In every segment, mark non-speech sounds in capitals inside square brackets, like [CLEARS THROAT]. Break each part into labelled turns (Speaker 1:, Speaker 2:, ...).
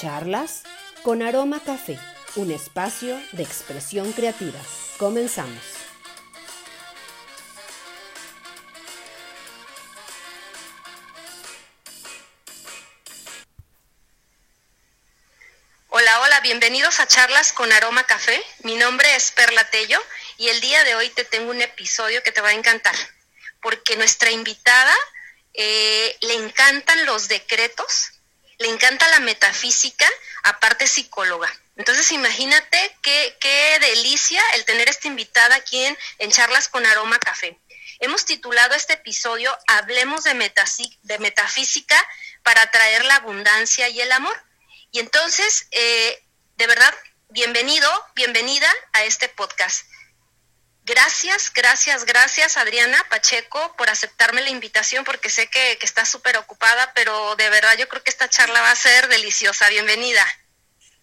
Speaker 1: Charlas con Aroma Café, un espacio de expresión creativa. Comenzamos.
Speaker 2: Hola, hola, bienvenidos a Charlas con Aroma Café. Mi nombre es Perla Tello y el día de hoy te tengo un episodio que te va a encantar, porque nuestra invitada eh, le encantan los decretos, le encanta la metafísica, aparte psicóloga. Entonces imagínate qué, qué delicia el tener esta invitada aquí en, Charlas con Aroma Café. Hemos titulado este episodio Hablemos de, de metafísica para atraer la abundancia y el amor. Y entonces, eh, de verdad, bienvenido, bienvenida a este podcast. Gracias, gracias, gracias Adriana Pacheco por aceptarme la invitación porque sé que, que estás súper ocupada, pero de verdad yo creo que esta charla va a ser deliciosa. Bienvenida.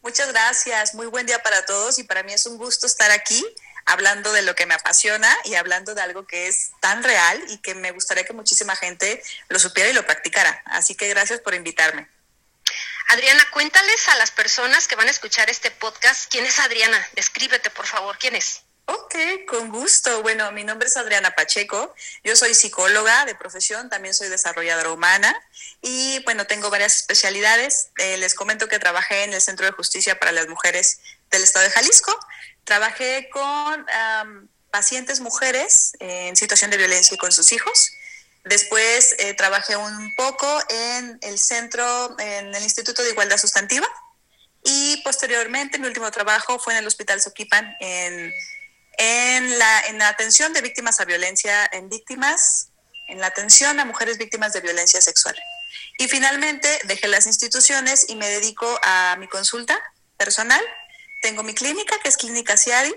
Speaker 3: Muchas gracias, muy buen día para todos y para mí es un gusto estar aquí hablando de lo que me apasiona y hablando de algo que es tan real y que me gustaría que muchísima gente lo supiera y lo practicara. Así que gracias por invitarme.
Speaker 2: Adriana, cuéntales a las personas que van a escuchar este podcast, ¿quién es Adriana? Descríbete, por favor, ¿quién es?
Speaker 3: Ok, con gusto. Bueno, mi nombre es Adriana Pacheco. Yo soy psicóloga de profesión, también soy desarrolladora humana y bueno, tengo varias especialidades. Eh, les comento que trabajé en el Centro de Justicia para las Mujeres del Estado de Jalisco. Trabajé con pacientes mujeres en situación de violencia y con sus hijos. Después eh, trabajé un poco en el centro, en el Instituto de Igualdad Sustantiva. Y posteriormente, mi último trabajo fue en el Hospital Soquipan, en, en, la, en la atención de víctimas a violencia, en víctimas, en la atención a mujeres víctimas de violencia sexual. Y finalmente dejé las instituciones y me dedico a mi consulta personal. Tengo mi clínica, que es Clínica Ciadi,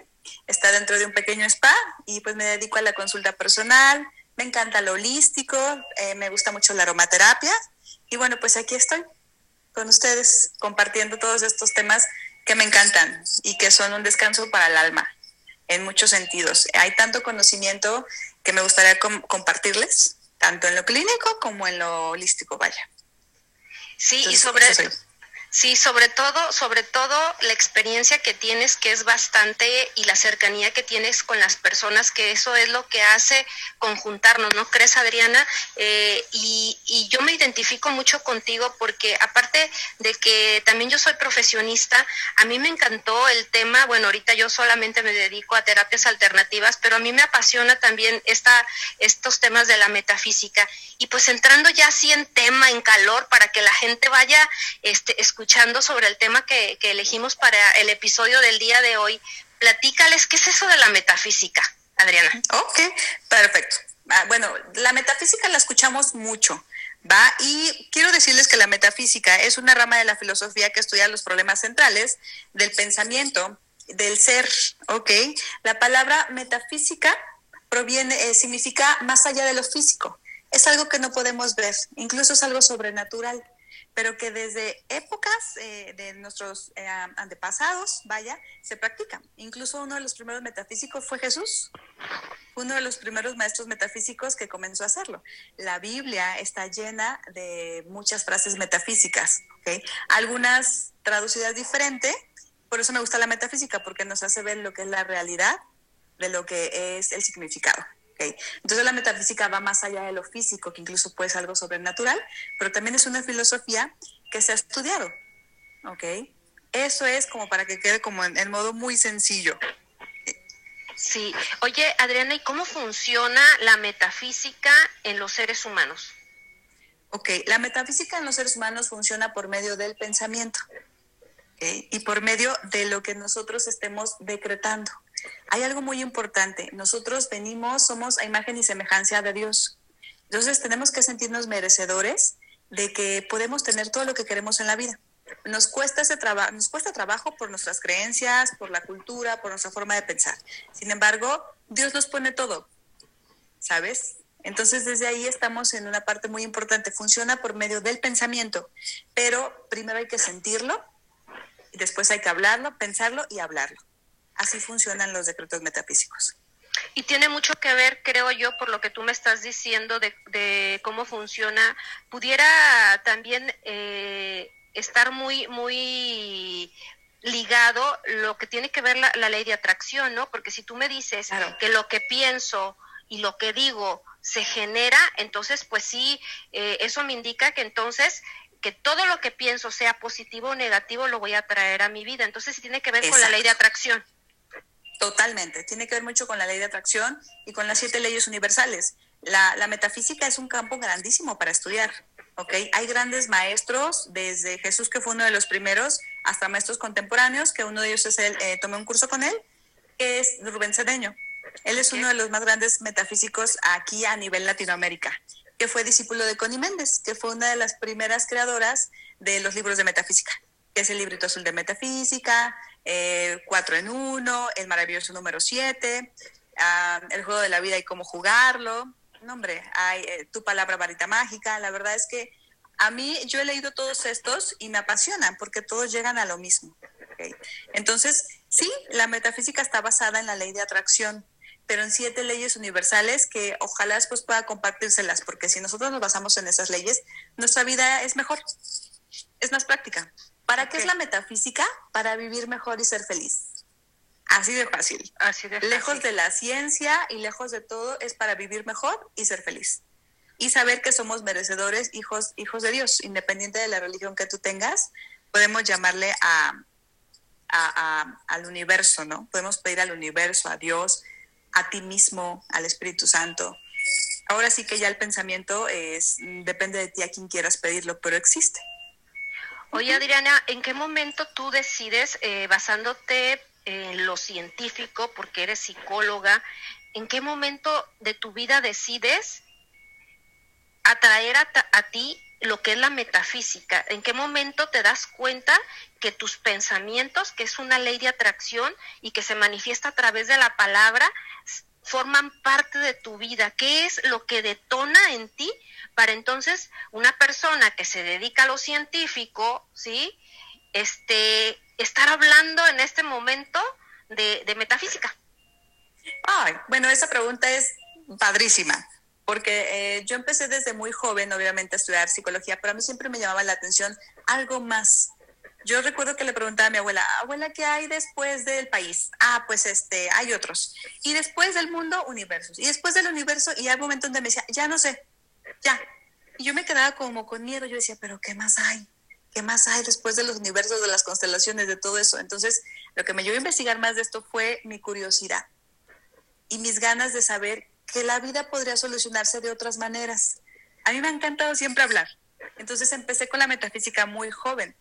Speaker 3: está dentro de un pequeño spa y pues me dedico a la consulta personal, me encanta lo holístico, eh, me gusta mucho la aromaterapia y bueno, pues aquí estoy con ustedes compartiendo todos estos temas que me encantan y que son un descanso para el alma en muchos sentidos. Hay tanto conocimiento que me gustaría com compartirles, tanto en lo clínico como en lo holístico, vaya.
Speaker 2: Sí, Entonces, y sobre Sí, sobre todo, sobre todo la experiencia que tienes, que es bastante, y la cercanía que tienes con las personas, que eso es lo que hace conjuntarnos, ¿no crees, Adriana? Eh, y, y, yo me identifico mucho contigo porque aparte de que también yo soy profesionista, a mí me encantó el tema, bueno, ahorita yo solamente me dedico a terapias alternativas, pero a mí me apasiona también esta, estos temas de la metafísica. Y pues entrando ya así en tema, en calor, para que la gente vaya este, escuchando sobre el tema que, que elegimos para el episodio del día de hoy, platícales qué es eso de la metafísica, Adriana.
Speaker 3: Ok, perfecto. Ah, bueno, la metafísica la escuchamos mucho. ¿Va? Y quiero decirles que la metafísica es una rama de la filosofía que estudia los problemas centrales del pensamiento, del ser, ¿ok? La palabra metafísica proviene, eh, significa más allá de lo físico. Es algo que no podemos ver, incluso es algo sobrenatural pero que desde épocas eh, de nuestros eh, antepasados, vaya, se practica. Incluso uno de los primeros metafísicos fue Jesús, uno de los primeros maestros metafísicos que comenzó a hacerlo. La Biblia está llena de muchas frases metafísicas, algunas traducidas diferente, por eso me gusta la metafísica, porque nos hace ver lo que es la realidad de lo que es el significado. Okay. Entonces la metafísica va más allá de lo físico, que incluso puede ser algo sobrenatural, pero también es una filosofía que se ha estudiado. ¿ok? Eso es como para que quede como en, en modo muy sencillo.
Speaker 2: Sí. Oye, Adriana, ¿y cómo funciona la metafísica en los seres humanos?
Speaker 3: Ok, la metafísica en los seres humanos funciona por medio del pensamiento ¿okay? y por medio de lo que nosotros estemos decretando hay algo muy importante. Nosotros venimos, somos a imagen y semejanza de Dios. Entonces tenemos que sentirnos merecedores de que podemos tener todo lo que queremos en la vida. Nos cuesta, ese trabajo, nos cuesta trabajo por nuestras creencias, por la cultura, por nuestra forma de pensar. Sin embargo, Dios nos pone todo, ¿sabes? Entonces desde ahí estamos en una parte muy importante. Funciona por medio del pensamiento, pero primero hay que sentirlo, y después hay que hablarlo, pensarlo y hablarlo. Así funcionan los decretos metafísicos.
Speaker 2: Y tiene mucho que ver, creo yo, por lo que tú me estás diciendo de, de cómo funciona. Pudiera también eh, estar muy, muy ligado lo que tiene que ver la, ley de atracción, ¿no? Porque si tú me dices que lo que pienso y lo que digo se genera, entonces pues sí, eh, eso me indica que entonces que todo lo que pienso sea positivo o negativo lo voy a traer a mi vida. Entonces sí tiene que ver con la ley de atracción.
Speaker 3: Totalmente, tiene que ver mucho con la ley de atracción y con las siete leyes universales. La, la metafísica es un campo grandísimo para estudiar. ¿okay? Hay grandes maestros, desde Jesús, que fue uno de los primeros, hasta maestros contemporáneos, que uno de ellos es él, eh, tomé un curso con él, que es Rubén Cedeño. Él es uno de los más grandes metafísicos aquí a nivel Latinoamérica, que fue discípulo de Connie Méndez, que fue una de las primeras creadoras de los libros de metafísica, que es el librito azul de metafísica, Cuatro en Uno, el maravilloso número siete, ah, el juego de la vida y cómo jugarlo, no, hombre, hay eh, tu palabra varita mágica. La verdad es que a mí yo he leído todos estos y me apasionan porque todos llegan a lo mismo. Entonces, sí, la metafísica está basada en la ley de atracción, pero en siete leyes universales que ojalá después pueda compartírselas, porque si nosotros nos basamos en esas leyes, nuestra vida es mejor, es más práctica. ¿Para qué es la metafísica? Para vivir mejor y ser feliz. Así de fácil.
Speaker 2: Así de
Speaker 3: Lejos de la ciencia y lejos de todo es para vivir mejor y ser feliz. Y saber que somos merecedores, hijos, hijos de Dios, independiente de la religión que tú tengas, podemos llamarle a, al universo, ¿no? Podemos pedir al universo, a Dios, a ti mismo, al Espíritu Santo. Ahora sí que ya el pensamiento es, depende de ti a quien quieras pedirlo, pero existe.
Speaker 2: Oye, Adriana, ¿en qué momento tú decides, eh, basándote en lo científico, porque eres psicóloga, ¿en qué momento de tu vida decides atraer a, a, ti lo que es la metafísica? ¿En qué momento te das cuenta que tus pensamientos, que es una ley de atracción y que se manifiesta a través de la palabra, forman parte de tu vida? ¿Qué es lo que detona en ti para entonces una persona que se dedica a lo científico, ¿sí? Este, estar hablando en este momento de, metafísica?
Speaker 3: Ay, bueno, esa pregunta es padrísima, porque eh, yo empecé desde muy joven, obviamente, a estudiar psicología, pero a mí siempre me llamaba la atención algo más. Yo recuerdo que le preguntaba a mi abuela, abuela, ¿qué hay después del país? Ah, pues este, hay otros. Y después del mundo, universos. Y después del universo, y hay momentos donde me decía, ya no sé, ya. Y yo me quedaba como con miedo, yo decía, pero ¿qué más hay? ¿qué más hay después de los universos, de las constelaciones, de todo eso? Entonces, lo que me llevó a investigar más de esto fue mi curiosidad y mis ganas de saber que la vida podría solucionarse de otras maneras. A mí me ha encantado siempre hablar. Entonces empecé con la metafísica muy joven.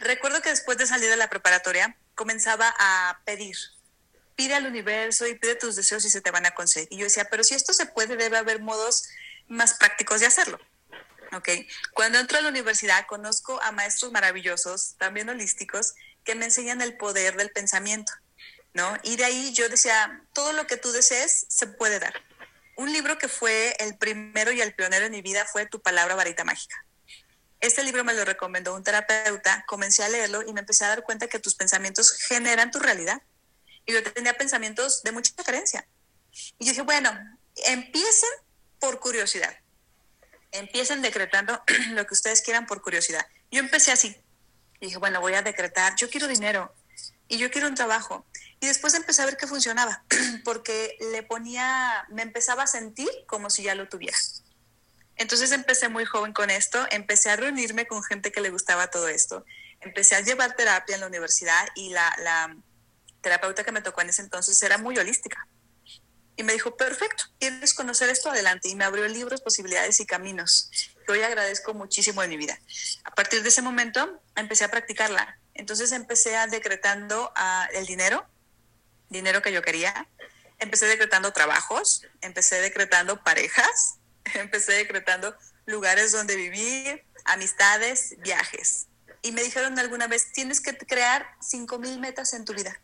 Speaker 3: Recuerdo que después de salir de la preparatoria comenzaba a pedir. Pide al universo y pide tus deseos y se te van a conseguir. Y yo decía, pero si esto se puede, debe haber modos más prácticos de hacerlo. ¿ok? Cuando entro a la universidad conozco a maestros maravillosos, también holísticos, que me enseñan el poder del pensamiento, ¿no? Y de ahí yo decía, todo lo que tú desees se puede dar. Un libro que fue el primero y el pionero en mi vida fue Tu palabra varita mágica. Este libro me lo recomendó un terapeuta, comencé a leerlo y me empecé a dar cuenta que tus pensamientos generan tu realidad. Y yo tenía pensamientos de mucha carencia. Y yo dije, bueno, empiecen por curiosidad empiecen decretando [CLEARS THROAT] lo que ustedes quieran por curiosidad. Yo empecé así. Y dije, bueno, voy a decretar, yo quiero dinero y yo quiero un trabajo. Y después empecé a ver que funcionaba, [CLEARS THROAT] porque le ponía, me empezaba a sentir como si ya lo tuviera. Entonces empecé muy joven con esto, empecé a reunirme con gente que le gustaba todo esto, empecé a llevar terapia en la universidad y la, terapeuta que me tocó en ese entonces era muy holística. Y me dijo, perfecto, ¿quieres conocer esto? Adelante. Y me abrió libros, posibilidades y caminos, que hoy agradezco muchísimo en mi vida. A partir de ese momento empecé a practicarla. Entonces empecé a decretando uh, el dinero, dinero que yo quería. Empecé decretando trabajos, empecé decretando parejas, [LAUGHS] empecé decretando lugares donde vivir, amistades, viajes. Y me dijeron alguna vez, tienes que crear 5 mil metas en tu vida.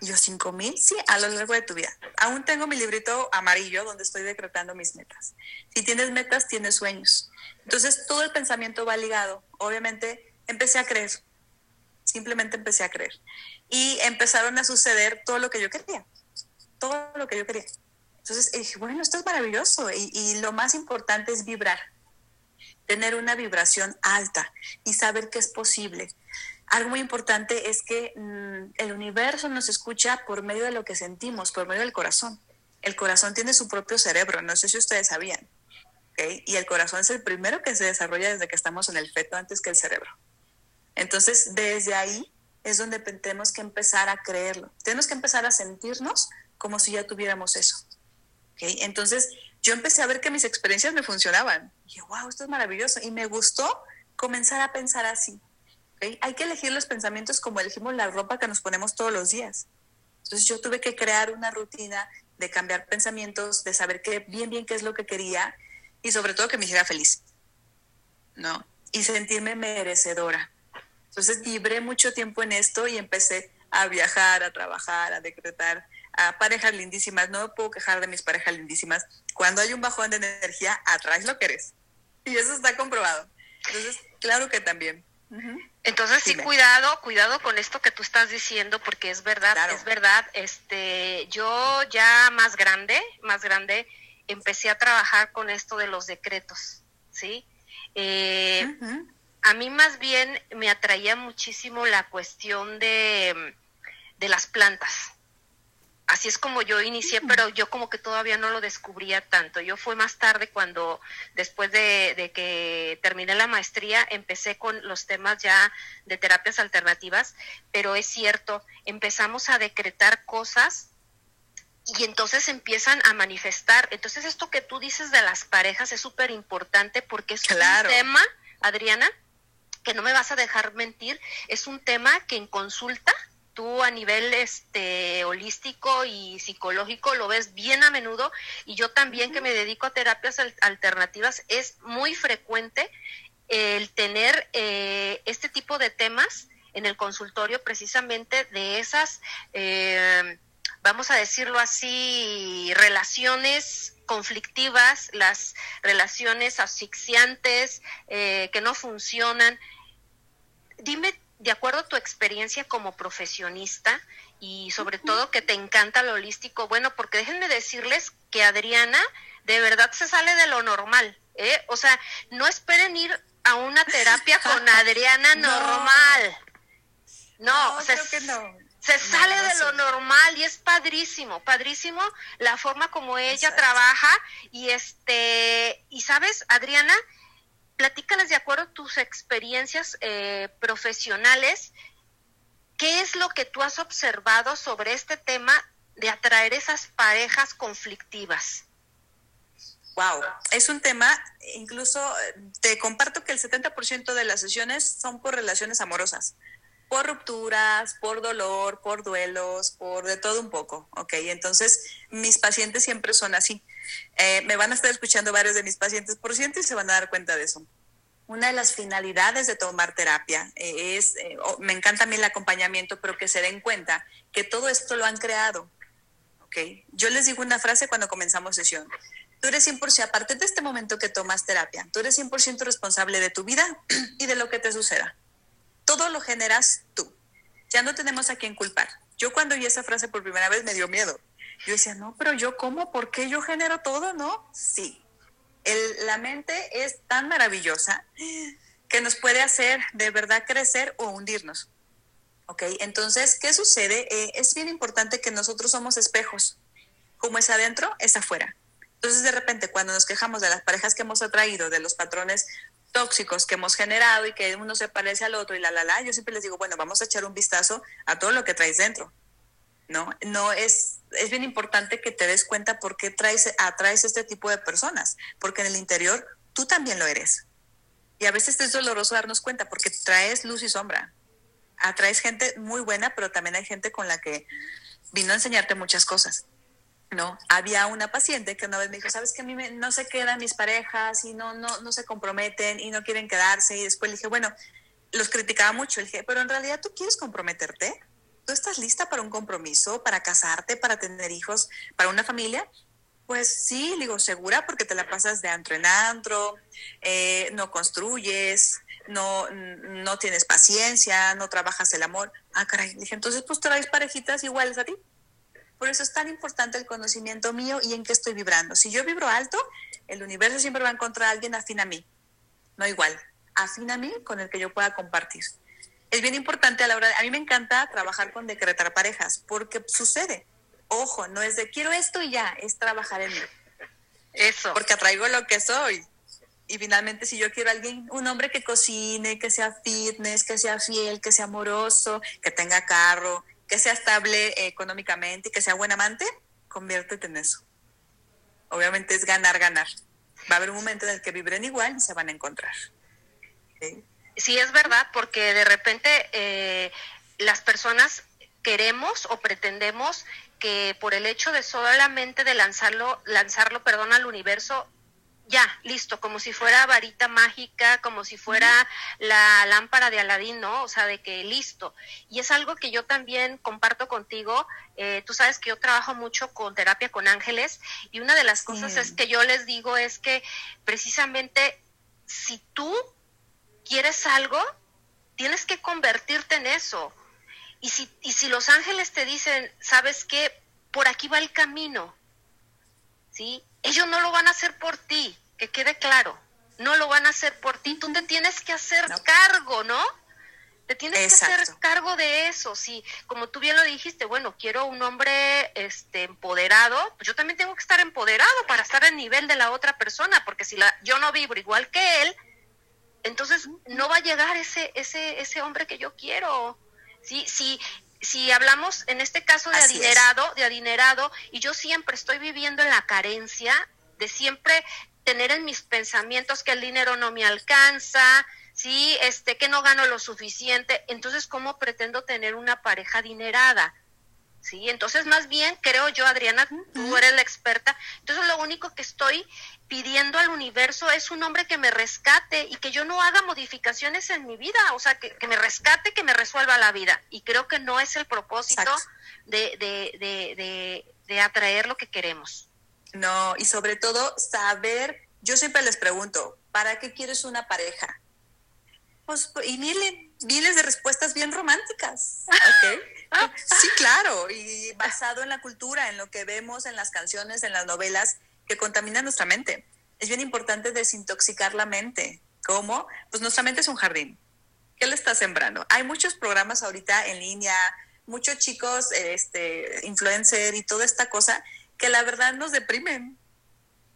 Speaker 3: Yo, ¿cinco mil? Sí, a lo largo de tu vida. Aún tengo mi librito amarillo donde estoy decretando mis metas. Si tienes metas, tienes sueños. Entonces, todo el pensamiento va ligado. Obviamente, empecé a creer. Simplemente empecé a creer. Y empezaron a suceder todo lo que yo quería. Todo lo que yo quería. Entonces dije, bueno, esto es maravilloso. Y, y lo más importante es vibrar. tener una vibración alta y saber que es posible. Algo muy importante es que mm, el universo nos escucha por medio de lo que sentimos, por medio del corazón. El corazón tiene su propio cerebro, no sé si ustedes sabían. Y el corazón es el primero que se desarrolla desde que estamos en el feto antes que el cerebro. Entonces, desde ahí es donde tenemos que empezar a creerlo. Tenemos que empezar a sentirnos como si ya tuviéramos eso. Entonces, yo empecé a ver que mis experiencias me funcionaban. Y dije, wow, esto es maravilloso. Y me gustó comenzar a pensar así. Hay que elegir los pensamientos como elegimos la ropa que nos ponemos todos los días. Entonces yo tuve que crear una rutina de cambiar pensamientos, de saber qué, bien, bien qué es lo que quería y sobre todo que me hiciera feliz. ¿No? Y sentirme merecedora. Entonces vibré mucho tiempo en esto y empecé a viajar, a trabajar, a decretar, a parejas lindísimas. No me puedo quejar de mis parejas lindísimas. Cuando hay un bajón de energía, atraes lo que eres. Y eso está comprobado. Entonces, claro que también.
Speaker 2: Entonces sí, cuidado, cuidado con esto que tú estás diciendo, porque es verdad, es verdad. Este, yo ya más grande, más grande, empecé a trabajar con esto de los decretos, ¿sí? Eh, a mí más bien me atraía muchísimo la cuestión de, de las plantas. Así es como yo inicié, pero yo como que todavía no lo descubría tanto. Yo fue más tarde cuando, después de, de, que terminé la maestría, empecé con los temas ya de terapias alternativas, pero es cierto, empezamos a decretar cosas y entonces empiezan a manifestar. Entonces esto que tú dices de las parejas es súper importante porque es un tema, Adriana, que no me vas a dejar mentir, es un tema que en consulta tú a nivel este holístico y psicológico lo ves bien a menudo y yo también que me dedico a terapias alternativas es muy frecuente el tener eh, este tipo de temas en el consultorio precisamente de esas eh, vamos a decirlo así, relaciones conflictivas, las relaciones asfixiantes eh, que no funcionan. Dime, de acuerdo a tu experiencia como profesionista y sobre todo que te encanta lo holístico, bueno, porque déjenme decirles que Adriana de verdad se sale de lo normal, ¿eh? O sea, no esperen ir a una terapia [LAUGHS] con Adriana normal. No,
Speaker 3: no creo que no.
Speaker 2: se sale de lo normal y es padrísimo, padrísimo la forma como ella trabaja y este y sabes Adriana, platícalas de acuerdo a tus experiencias eh, profesionales, ¿qué es lo que tú has observado sobre este tema de atraer esas parejas conflictivas?
Speaker 3: Wow, es un tema, incluso eh, te comparto que el 70% de las sesiones son por relaciones amorosas por rupturas, por dolor, por duelos, por de todo un poco, ¿ok? Entonces, mis pacientes siempre son así. Eh, me van a estar escuchando varios de mis pacientes por ciento y se van a dar cuenta de eso. Una de las finalidades de tomar terapia eh, es, eh, me encanta a mí el acompañamiento, pero que se den cuenta que todo esto lo han creado, ¿ok? Yo les digo una frase cuando comenzamos sesión. Tú eres 100%, a partir de este momento que tomas terapia, tú eres 100% responsable de tu vida y de lo que te suceda todo lo generas tú. Ya no tenemos a quién culpar. Yo cuando oí esa frase por primera vez me dio miedo. Yo decía, no, pero yo cómo, ¿por qué yo genero todo? No, sí. la mente es tan maravillosa que nos puede hacer de verdad crecer o hundirnos. ¿Ok? Entonces, ¿qué sucede? Eh, es bien importante que nosotros somos espejos. Como es adentro, es afuera. Entonces, de repente, cuando nos quejamos de las parejas que hemos atraído, de los patrones tóxicos que hemos generado y que uno se parece al otro y la, la, la, yo siempre les digo, bueno, vamos a echar un vistazo a todo lo que traes dentro. ¿No? No es, es bien importante que te des cuenta por qué traes, atraes este tipo de personas, porque en el interior tú también lo eres. Y a veces es doloroso darnos cuenta porque traes luz y sombra. Atraes gente muy buena, pero también hay gente con la que vino a enseñarte muchas cosas. ¿no? Había una paciente que una vez me dijo, sabes que a mí no se quedan mis parejas y no, no, no se comprometen y no quieren quedarse. Y después le dije, bueno, los criticaba mucho. Le dije, pero en realidad tú quieres comprometerte. ¿Tú estás lista para un compromiso, para casarte, para tener hijos, para una familia? Pues sí, digo, segura, porque te la pasas de antro en antro, eh, no construyes, no, no tienes paciencia, no trabajas el amor. Ah, caray, dije, entonces pues traes parejitas iguales a ti. Por eso es tan importante el conocimiento mío y en qué estoy vibrando. Si yo vibro alto, el universo siempre va a encontrar a alguien afín a mí. no igual, afín a mí con el que yo pueda compartir. Es bien importante a la hora, a mí me encanta trabajar con decretar parejas, porque sucede. Ojo, no es de quiero esto y ya, es trabajar en mí.
Speaker 2: Eso.
Speaker 3: Porque atraigo lo que soy. Y finalmente, si yo quiero a alguien, un hombre que cocine, que sea fitness, que sea fiel, que sea amoroso, que tenga carro, que sea estable económicamente y que sea buen amante, conviértete en eso. Obviamente es ganar, ganar. Va a haber un momento en el que vibren igual y se van a encontrar.
Speaker 2: ¿Sí? Es verdad, porque de repente eh, las personas queremos o pretendemos que por el hecho de solamente de lanzarlo, lanzarlo, perdón, al universo, ya, listo, como si fuera varita mágica, como si fuera la lámpara de Aladín, ¿no? O sea, de que listo. Y es algo que yo también comparto contigo. Eh, tú sabes que yo trabajo mucho con terapia con ángeles y una de las cosas es que yo les digo es que precisamente si tú quieres algo, tienes que convertirte en eso. Y si, y si los ángeles te dicen, ¿sabes qué? Por aquí va el camino, ¿sí? Ellos no lo van a hacer por ti, que quede claro. No lo van a hacer por ti. Tú te tienes que hacer cargo, ¿no? Te tienes que hacer cargo de eso. Sí, como tú bien lo dijiste, bueno, quiero un hombre este empoderado, pues yo también tengo que estar empoderado para estar al nivel de la otra persona, porque si la, yo no vibro igual que él, entonces no va a llegar ese, ese, ese hombre que yo quiero. Sí, sí, si hablamos en este caso de adinerado, de adinerado, y yo siempre estoy viviendo en la carencia de siempre tener en mis pensamientos que el dinero no me alcanza, sí, este, que no gano lo suficiente, entonces cómo pretendo tener una pareja adinerada. Sí, entonces más bien creo yo, Adriana, tú eres la experta, entonces lo único que estoy pidiendo al universo es un hombre que me rescate y que yo no haga modificaciones en mi vida, o sea, que, me rescate, que me resuelva la vida. Y creo que no es el propósito de, de, de, atraer lo que queremos.
Speaker 3: No, y sobre todo saber, yo siempre les pregunto, ¿para qué quieres una pareja? Pues, y miren, miles de respuestas bien románticas. [LAUGHS] sí, claro, y basado en la cultura, en lo que vemos en las canciones, en las novelas, que contamina nuestra mente. Es bien importante desintoxicar la mente. ¿Cómo? Pues nuestra mente es un jardín. ¿Qué le está sembrando? Hay muchos programas ahorita en línea, muchos chicos, este, influencer y toda esta cosa, que la verdad nos deprimen.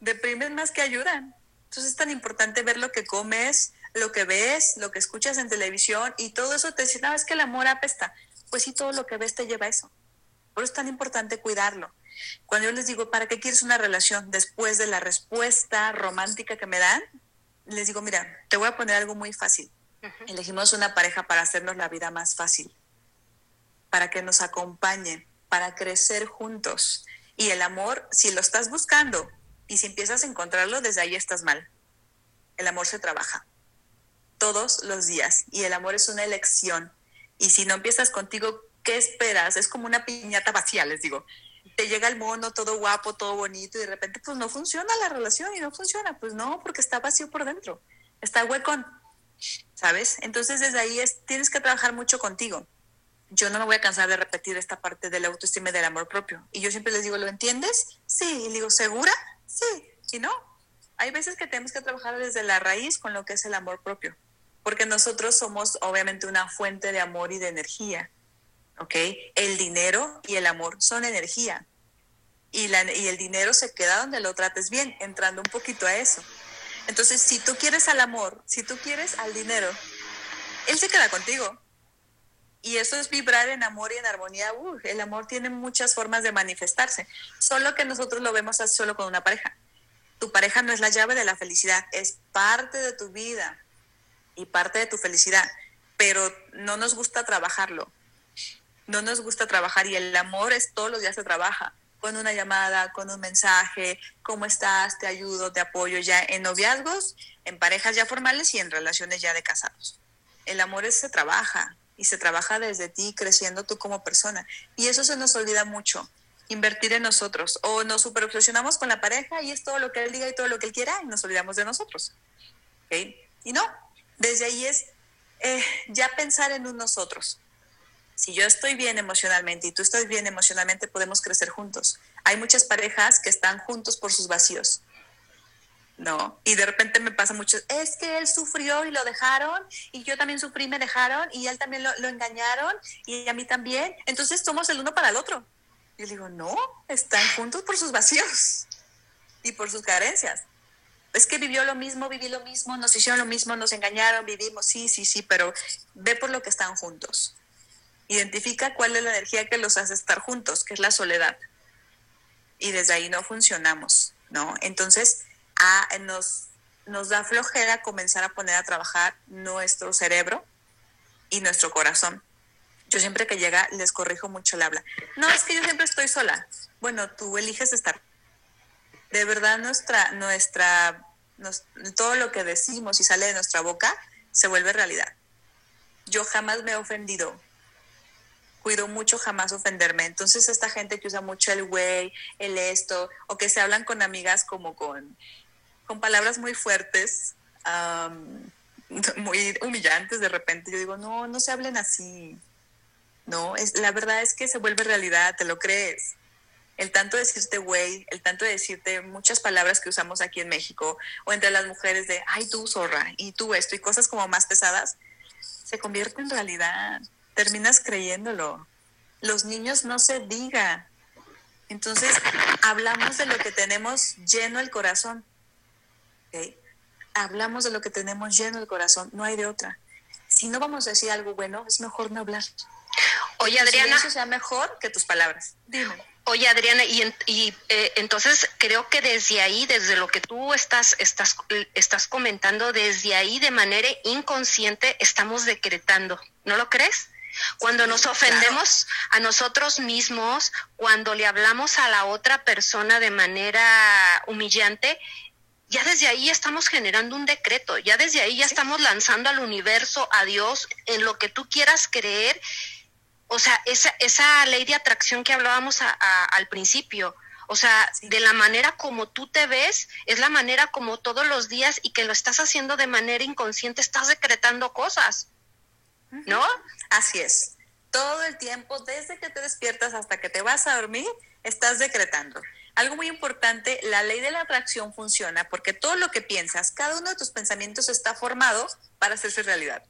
Speaker 3: Deprimen más que ayudan. Entonces es tan importante ver lo que comes, lo que ves, lo que escuchas en televisión y todo eso te dice, no, es que el amor apesta. Pues sí, todo lo que ves te lleva a eso. Por eso es tan importante cuidarlo. Cuando yo les digo, ¿para qué quieres una relación? Después de la respuesta romántica que me dan, les digo, mira, te voy a poner algo muy fácil. Elegimos una pareja para hacernos la vida más fácil, para que nos acompañen, para crecer juntos. Y el amor, si lo estás buscando y si empiezas a encontrarlo, desde ahí estás mal. El amor se trabaja todos los días y el amor es una elección. Y si no empiezas contigo, ¿qué esperas? Es como una piñata vacía, les digo te llega el mono todo guapo, todo bonito y de repente pues no funciona la relación y no funciona, pues no, porque está vacío por dentro, está huecón, ¿sabes? Entonces desde ahí es, tienes que trabajar mucho contigo. Yo no me voy a cansar de repetir esta parte de la autoestima y del amor propio. Y yo siempre les digo, ¿lo entiendes? Sí. Y digo, ¿segura? Sí. Y no. Hay veces que tenemos que trabajar desde la raíz con lo que es el amor propio. Porque nosotros somos obviamente una fuente de amor y de energía ¿ok? El dinero y el amor son energía. Y, el dinero se queda donde lo trates bien, entrando un poquito a eso. Entonces, si tú quieres al amor, si tú quieres al dinero, él se queda contigo. Y eso es vibrar en amor y en armonía. el amor tiene muchas formas de manifestarse, solo que nosotros lo vemos solo con una pareja. Tu pareja no es la llave de la felicidad, es parte de tu vida y parte de tu felicidad, pero no nos gusta trabajarlo no nos gusta trabajar y el amor es todos los días se trabaja con una llamada, con un mensaje, ¿cómo estás? Te ayudo, te apoyo ya en noviazgos, en parejas ya formales y en relaciones ya de casados. El amor es, se trabaja y se trabaja desde ti creciendo tú como persona y eso se nos olvida mucho invertir en nosotros o nos super obsesionamos con la pareja y es todo lo que él diga y todo lo que él quiera y nos olvidamos de nosotros. Y no, desde ahí es eh, ya pensar en un nosotros, si yo estoy bien emocionalmente y tú estás bien emocionalmente, podemos crecer juntos. Hay muchas parejas que están juntos por sus vacíos. ¿no? Y de repente me pasa mucho, es que él sufrió y lo dejaron, y yo también sufrí y me dejaron, y él también lo, lo engañaron, y a mí también. Entonces somos el uno para el otro. Y le digo, no, están juntos por sus vacíos y por sus carencias. Es que vivió lo mismo, viví lo mismo, nos hicieron lo mismo, nos engañaron, vivimos, sí, sí, sí, pero ve por lo que están juntos. Identifica cuál es la energía que los hace estar juntos, que es la soledad. Y desde ahí no funcionamos, ¿no? Entonces, nos, nos da flojera comenzar a poner a trabajar nuestro cerebro y nuestro corazón. Yo siempre que llega les corrijo mucho el habla. No, es que yo siempre estoy sola. Bueno, tú eliges estar. De verdad nuestra, nuestra, todo lo que decimos y sale de nuestra boca se vuelve realidad. Yo jamás me he ofendido. Cuido mucho jamás ofenderme. Entonces esta gente que usa mucho el güey, el esto, o que se hablan con amigas como con con palabras muy fuertes, [LAUGHS] muy humillantes de repente. Yo digo, no, no se hablen así. No, es, la verdad es que se vuelve realidad, te lo crees. El tanto decirte güey, el tanto de decirte muchas palabras que usamos aquí en México, o entre las mujeres de, ay tú zorra, y tú esto, y cosas como más pesadas, se convierte en realidad. Terminas creyéndolo. Los niños no se diga. Entonces, hablamos de lo que tenemos lleno el corazón. Hablamos de lo que tenemos lleno el corazón, no hay de otra. Si no vamos a decir algo bueno, es mejor no hablar.
Speaker 2: Oye, Adriana.
Speaker 3: Eso sea mejor que tus palabras. Dime.
Speaker 2: Oye, Adriana, y, y eh, entonces creo que desde ahí, desde lo que tú estás, estás, estás comentando, desde ahí de manera inconsciente estamos decretando, ¿no lo crees? Cuando nos ofendemos a nosotros mismos, cuando le hablamos a la otra persona de manera humillante, ya desde ahí estamos generando un decreto, ya desde ahí ya estamos lanzando al universo, a Dios, en lo que tú quieras creer. O sea, esa, esa ley de atracción que hablábamos al principio, o sea, de la manera como tú te ves, es la manera como todos los días y que lo estás haciendo de manera inconsciente, estás decretando cosas, ¿no?
Speaker 3: Así es. Todo el tiempo, desde que te despiertas hasta que te vas a dormir, estás decretando. Algo muy importante, la ley de la atracción funciona porque todo lo que piensas, cada uno de tus pensamientos está formado para hacerse realidad.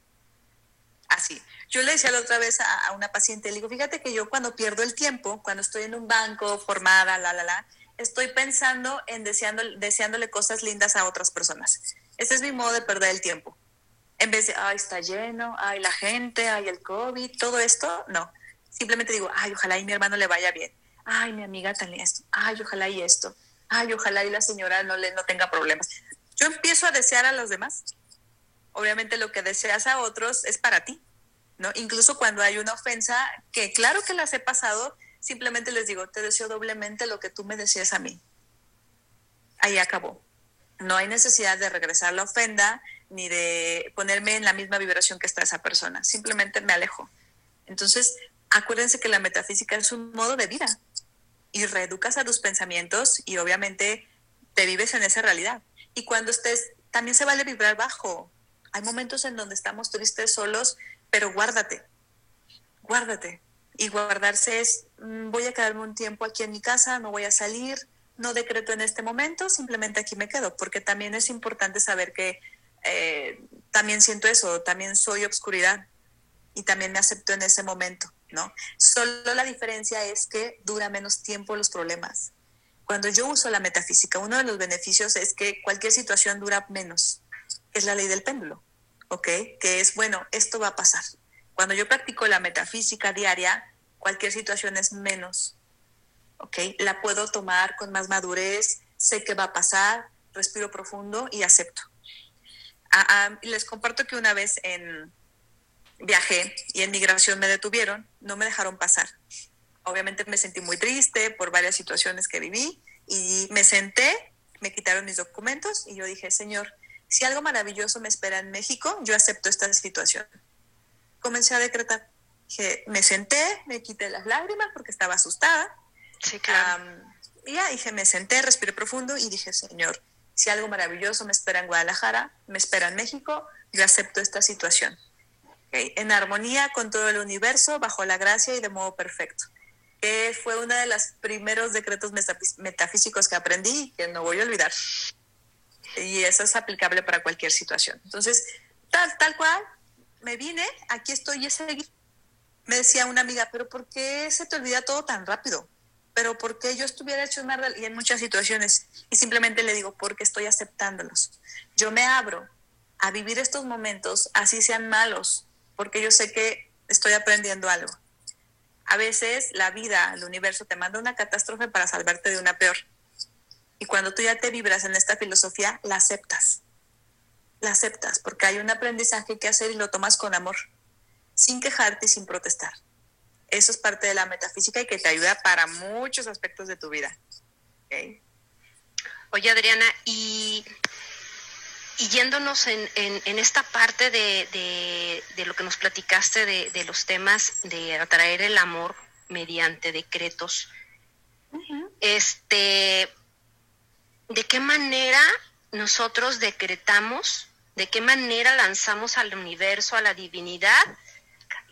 Speaker 3: Así. Yo le decía la otra vez a, una paciente, le digo, fíjate que yo cuando pierdo el tiempo, cuando estoy en un banco formada, la, la, la, estoy pensando en deseando, deseándole cosas lindas a otras personas. Ese es mi modo de perder el tiempo. En vez de, ay, está lleno, ay, la gente, ay, el COVID, todo esto, no. Simplemente digo, ay, ojalá y mi hermano le vaya bien ay, mi amiga tal esto, ay, ojalá y esto, ay, ojalá y la señora no, le, no tenga problemas. Yo empiezo a desear a los demás. Obviamente lo que deseas a otros es para ti, ¿no? Incluso cuando hay una ofensa, que claro que las he pasado, simplemente les digo, te deseo doblemente lo que tú me deseas a mí. Ahí acabó. No hay necesidad de regresar la ofenda ni de ponerme en la misma vibración que está esa persona. Simplemente me alejo. Entonces, acuérdense que la metafísica es un modo de vida y reeducas a tus pensamientos y obviamente te vives en esa realidad. Y cuando estés, también se vale vibrar bajo. Hay momentos en donde estamos tristes, solos, pero guárdate, guárdate. Y guardarse es, mm, voy a quedarme un tiempo aquí en mi casa, no voy a salir, no decreto en este momento, simplemente aquí me quedo, porque también es importante saber que eh, también siento eso, también soy obscuridad y también me acepto en ese momento. ¿no? Solo la diferencia es que dura menos tiempo los problemas. Cuando yo uso la metafísica, uno de los beneficios es que cualquier situación dura menos. Es la ley del péndulo, ¿ok? Que es, bueno, esto va a pasar. Cuando yo practico la metafísica diaria, cualquier situación es menos, ¿ok? La puedo tomar con más madurez, sé que va a pasar, respiro profundo y acepto. Ah, ah, les comparto que una vez en, viajé y en migración me detuvieron, no me dejaron pasar. Obviamente me sentí muy triste por varias situaciones que viví y me senté, me quitaron mis documentos y yo dije, Señor, si algo maravilloso me espera en México, yo acepto esta situación. Comencé a decretar. Dije, me senté, me quité las lágrimas porque estaba asustada.
Speaker 2: Sí, claro.
Speaker 3: y ya dije, me senté, respiré profundo y dije, Señor, si algo maravilloso me espera en Guadalajara, me espera en México, yo acepto esta situación en armonía con todo el universo, bajo la gracia y de modo perfecto. Que fue uno de los primeros decretos metafísicos que aprendí y que no voy a olvidar. Y eso es aplicable para cualquier situación. Entonces, tal, tal cual, me vine, aquí estoy y seguí. Me decía una amiga, pero ¿por qué se te olvida todo tan rápido? Pero ¿por qué yo estuviera hecho una y en muchas situaciones? Y simplemente le digo, porque estoy aceptándolos. Yo me abro a vivir estos momentos, así sean malos, porque yo sé que estoy aprendiendo algo. A veces la vida, el universo te manda una catástrofe para salvarte de una peor. Y cuando tú ya te vibras en esta filosofía, la aceptas. La aceptas porque hay un aprendizaje que hacer y lo tomas con amor, sin quejarte y sin protestar. Eso es parte de la metafísica y que te ayuda para muchos aspectos de tu vida.
Speaker 2: Oye, Adriana, y, yéndonos en, esta parte de, lo que nos platicaste de, los temas de atraer el amor mediante decretos, este, ¿de qué manera nosotros decretamos, de qué manera lanzamos al universo, a la divinidad,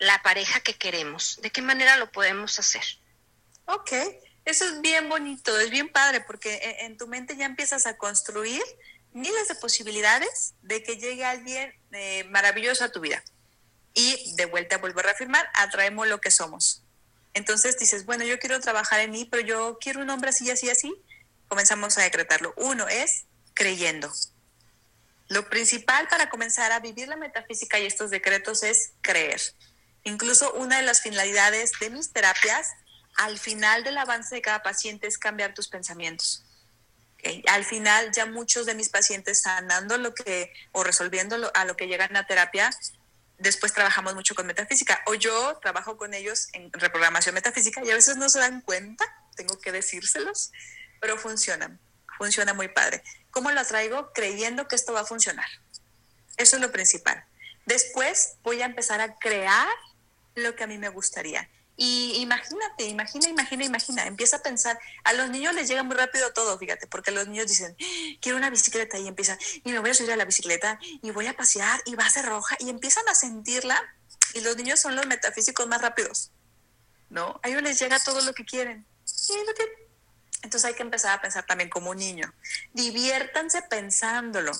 Speaker 2: la pareja que queremos? ¿De qué manera lo podemos hacer?
Speaker 3: Ok, eso es bien bonito, es bien padre, porque en, tu mente ya empiezas a construir miles de posibilidades de que llegue alguien eh, maravilloso a tu vida. Y de vuelta vuelvo a reafirmar, atraemos lo que somos. Entonces dices, bueno, yo quiero trabajar en mí, pero yo quiero un hombre así, así, así. Comenzamos a decretarlo. Uno es creyendo. Lo principal para comenzar a vivir la metafísica y estos decretos es creer. Incluso una de las finalidades de mis terapias al final del avance de cada paciente es cambiar tus pensamientos. Al final ya muchos de mis pacientes sanando lo que o resolviendo a lo que llegan a terapia, después trabajamos mucho con metafísica o yo trabajo con ellos en reprogramación metafísica y a veces no se dan cuenta, tengo que decírselos, pero funcionan, funciona muy padre. ¿Cómo lo traigo? Creyendo que esto va a funcionar. Eso es lo principal. Después voy a empezar a crear lo que a mí me gustaría. Y imagínate, imagina, imagina, imagina, empieza a pensar, a los niños les llega muy rápido todo, fíjate, porque los niños dicen, quiero una bicicleta y empiezan, y me voy a subir a la bicicleta y voy a pasear y va a ser roja y empiezan a sentirla y los niños son los metafísicos más rápidos, ¿no? A ellos les llega todo lo que quieren. Entonces hay que empezar a pensar también como un niño. Diviértanse pensándolo,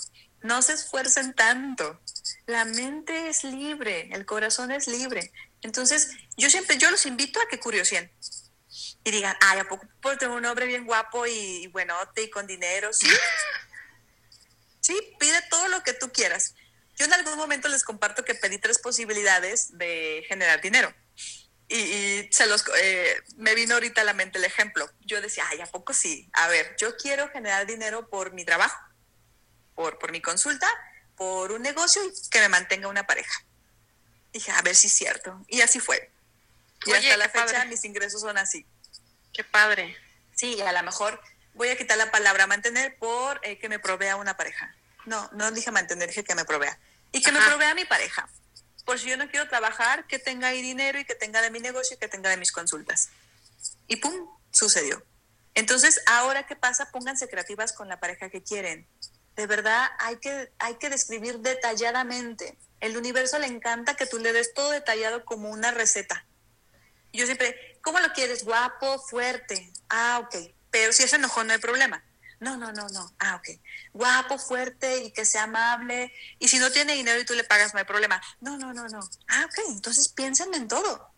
Speaker 3: no se esfuercen tanto. La mente es libre, el corazón es libre. Entonces, yo siempre, yo los invito a que curiosen y digan, ay, ¿a poco puedo tener un hombre bien guapo y, buenote y con dinero? Sí. [LAUGHS] sí, pide todo lo que tú quieras. Yo en algún momento les comparto que pedí tres posibilidades de generar dinero. Y, se los, eh, me vino ahorita a la mente el ejemplo. Yo decía, ay, ¿a poco sí? A ver, yo quiero generar dinero por mi trabajo, por, por mi consulta, por un negocio y que me mantenga una pareja. Dije, a ver si es cierto. Y así fue. Y hasta la fecha mis ingresos son así.
Speaker 2: Qué padre.
Speaker 3: Sí, a lo mejor voy a quitar la palabra mantener por eh, que me provea una pareja. No, no dije mantener, dije que me provea. Y que me provea mi pareja. Por si yo no quiero trabajar, que tenga ahí dinero y que tenga de mi negocio y que tenga de mis consultas. Y pum, sucedió. Entonces, ahora qué pasa, pónganse creativas con la pareja que quieren. De verdad, hay que, hay que describir detalladamente el universo le encanta que tú le des todo detallado como una receta. Yo siempre, ¿cómo lo quieres? Guapo, fuerte. Ah, ok. Pero si es enojón, no hay problema. No, no, no, no. Ah, ok. Guapo, fuerte y que sea amable. Y si no tiene dinero y tú le pagas, no hay problema. No, no, no, no. Ah, ok. Entonces piénsenlo en todo.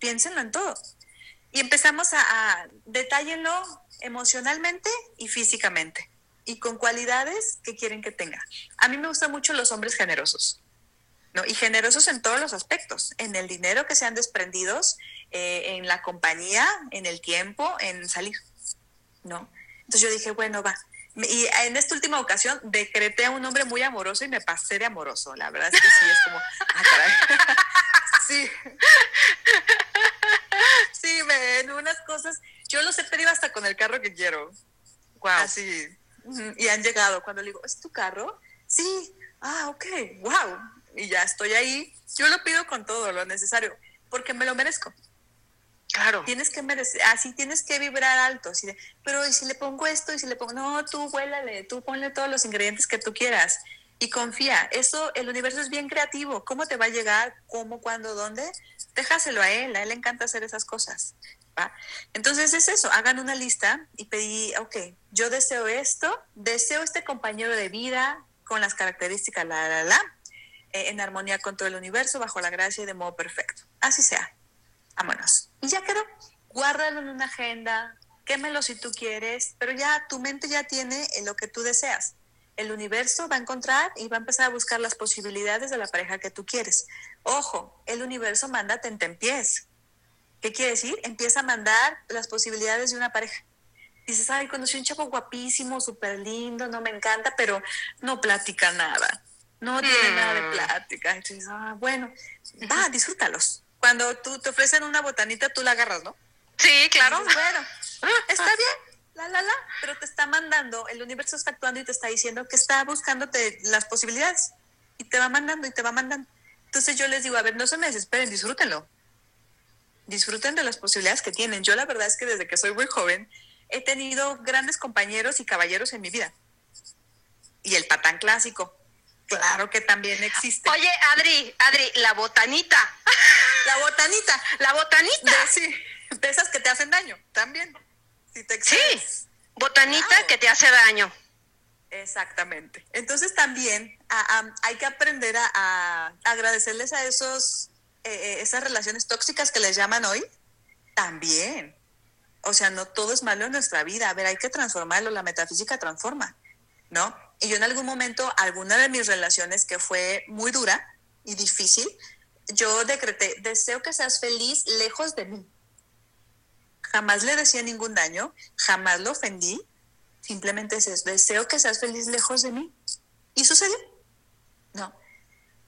Speaker 3: Piénsenlo en todo. Y empezamos a, a detállenlo emocionalmente y físicamente. Y con cualidades que quieren que tenga. A mí me gustan mucho los hombres generosos. ¿No? Y generosos en todos los aspectos, en el dinero que sean desprendidos, eh, en la compañía, en el tiempo, en salir, ¿no? Entonces yo dije, bueno, va. Y en esta última ocasión decreté a un hombre muy amoroso y me pasé de amoroso. La verdad es que sí, es como, [LAUGHS] ah, caray. [LAUGHS] sí. [LAUGHS] Sí, me, en unas cosas, yo los he pedido hasta con el carro que quiero. Wow. Así. Y han llegado. Cuando le digo, ¿es tu carro? Sí. Ah, ok. Wow y ya estoy ahí, yo lo pido con todo lo necesario, porque me lo merezco. Claro. Tienes que merecer, así tienes que vibrar alto, así pero ¿y si le pongo esto? ¿Y si le pongo? No, tú vuélale, tú ponle todos los ingredientes que tú quieras. y confía. Eso, el universo es bien creativo. ¿Cómo te va a llegar? ¿Cómo? ¿Cuándo? ¿Dónde? Déjaselo a él. A él le encanta hacer esas cosas. Entonces es eso. Hagan una lista y pedí, ok, yo deseo esto, deseo este compañero de vida con las características, la, la, la, en armonía con todo el universo, bajo la gracia y de modo perfecto. Así sea. Vámonos. Y ya quedó. Guárdalo en una agenda, quémelo si tú quieres, pero ya tu mente ya tiene lo que tú deseas el universo va a encontrar y va a empezar a buscar las posibilidades de la pareja que tú quieres. Ojo, el universo manda tentempiés. ¿Qué quiere decir? Empieza a mandar las posibilidades de una pareja. Dices, ay, conocí un chavo guapísimo, súper lindo, no me encanta, pero no platica nada. No tiene nada de plática. Entonces, ah, bueno, va, disfrútalos. Cuando tú te ofrecen una botanita, tú la agarras, ¿no?
Speaker 2: Sí, claro.
Speaker 3: bueno, [LAUGHS] está bien la, la, la, pero te está mandando, el universo está actuando y te está diciendo que está buscándote las posibilidades y te va mandando y te va mandando. Entonces yo les digo, a ver, no se me desesperen, disfrútenlo. Disfruten de las posibilidades que tienen. Yo la verdad es que desde que soy muy joven he tenido grandes compañeros y caballeros en mi vida. Y el patán clásico, claro que también existe.
Speaker 2: Oye, Adri, Adri, la botanita. [LAUGHS]
Speaker 3: La botanita.
Speaker 2: La botanita.
Speaker 3: sí, de esas que te hacen daño, también
Speaker 2: sí, botanita que te hace daño.
Speaker 3: Exactamente. Entonces también hay que aprender a, agradecerles a esos eh, eh, esas relaciones tóxicas que les llaman hoy. También. O sea, no todo es malo en nuestra vida. A ver, hay que transformarlo. La metafísica transforma, ¿no? Y yo en algún momento, alguna de mis relaciones que fue muy dura y difícil, yo decreté, deseo que seas feliz lejos de mí jamás le decía ningún daño, jamás lo ofendí, simplemente es deseo que seas feliz lejos de mí. ¿Y sucedió? No,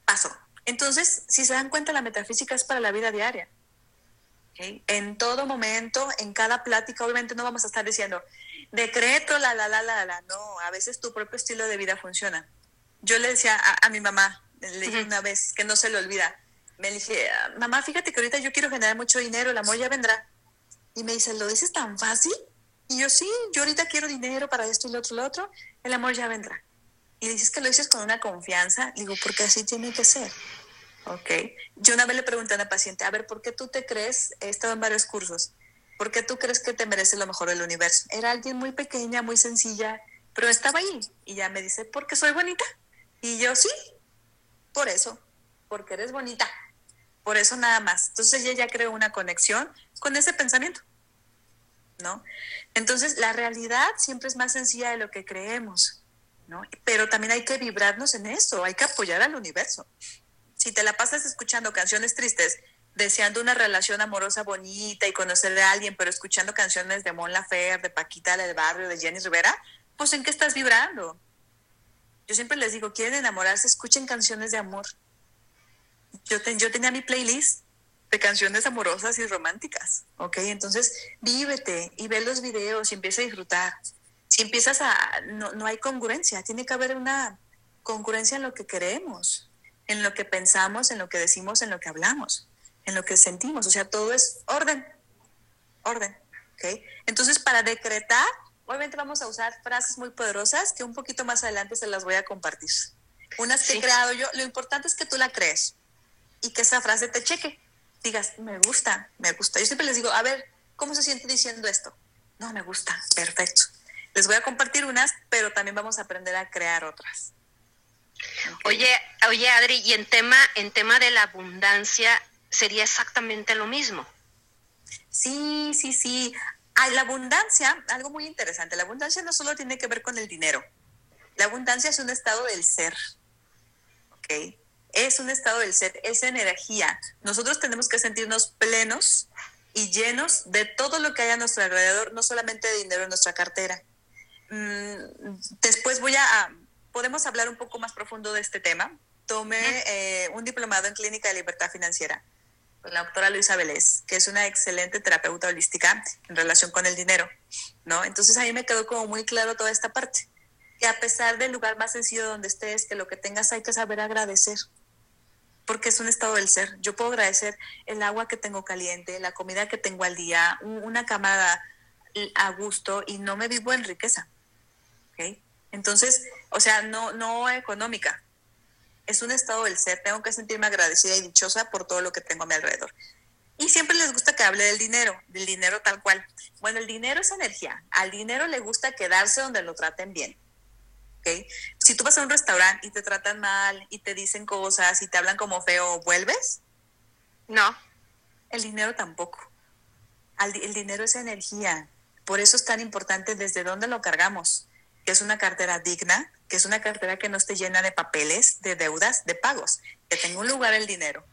Speaker 3: pasó. Entonces, si se dan cuenta, la metafísica es para la vida diaria. En todo momento, en cada plática, obviamente no vamos a estar diciendo, decreto, la, la, la, la, la. No, a veces tu propio estilo de vida funciona. Yo le decía a, mi mamá, le dije una vez, que no se le olvida, me dije, mamá, fíjate que ahorita yo quiero generar mucho dinero, el amor ya vendrá. Y me dice, ¿lo dices tan fácil? Y yo, sí, yo ahorita quiero dinero para esto y lo otro, lo otro, el amor ya vendrá. Y dices que lo dices con una confianza, digo, porque así tiene que ser. Ok. Yo una vez le pregunté a una paciente, a ver, ¿por qué tú te crees? He estado en varios cursos. ¿Por qué tú crees que te merece lo mejor del universo? Era alguien muy pequeña, muy sencilla, pero estaba ahí. Y ya me dice, ¿porque soy bonita? Y yo, sí, por eso, porque eres bonita. Por eso nada más. Entonces ella ya creó una conexión con ese pensamiento. ¿No? Entonces la realidad siempre es más sencilla de lo que creemos, ¿no? Pero también hay que vibrarnos en eso, hay que apoyar al universo. Si te la pasas escuchando canciones tristes, deseando una relación amorosa bonita y conocer a alguien, pero escuchando canciones de Mon Laferte, de Paquita del Barrio, de Jenny Rivera, pues ¿en qué estás vibrando? Yo siempre les digo, quieren enamorarse, escuchen canciones de amor yo, yo tenía mi playlist de canciones amorosas y románticas, ¿ok? Entonces, vívete y ve los videos y empieza a disfrutar. Si empiezas a, no, no hay congruencia, tiene que haber una congruencia en lo que queremos, en lo que pensamos, en lo que decimos, en lo que hablamos, en lo que sentimos, o sea, todo es orden, orden, ¿ok? Entonces, para decretar, obviamente vamos a usar frases muy poderosas que un poquito más adelante se las voy a compartir. Unas que he creado yo, lo importante es que tú la crees y que esa frase te cheque. Digas, me gusta, me gusta. Yo siempre les digo, a ver, ¿cómo se siente diciendo esto? No, me gusta, perfecto. Les voy a compartir unas, pero también vamos a aprender a crear otras.
Speaker 2: Oye, oye Adri, y en tema, en tema de la abundancia, sería exactamente lo mismo.
Speaker 3: Sí, sí, sí. Hay la abundancia, algo muy interesante. La abundancia no solo tiene que ver con el dinero. La abundancia es un estado del ser. ¿Ok? es un estado del ser, es energía. Nosotros tenemos que sentirnos plenos y llenos de todo lo que hay a nuestro alrededor, no solamente de dinero en nuestra cartera. Mm, después voy a, podemos hablar un poco más profundo de este tema. Tomé eh, un diplomado en clínica de libertad financiera con la doctora Luisa Vélez, que es una excelente terapeuta holística en relación con el dinero, ¿no? Entonces ahí me quedó como muy claro toda esta parte, que a pesar del lugar más sencillo donde estés, que lo que tengas hay que saber agradecer, porque es un estado del ser. Yo puedo agradecer el agua que tengo caliente, la comida que tengo al día, una cama a gusto y no me vivo en riqueza. Entonces, o sea, no, no económica. Es un estado del ser. Tengo que sentirme agradecida y dichosa por todo lo que tengo a mi alrededor. Y siempre les gusta que hable del dinero, del dinero tal cual. Bueno, el dinero es energía. Al dinero le gusta quedarse donde lo traten bien. ¿Okay? Si tú vas a un restaurante y te tratan mal y te dicen cosas y te hablan como feo, ¿vuelves?
Speaker 2: No.
Speaker 3: El dinero tampoco. el dinero es energía. Por eso es tan importante desde dónde lo cargamos. Que es una cartera digna, que es una cartera que no esté llena de papeles, de deudas, de pagos. Que tenga un lugar el dinero.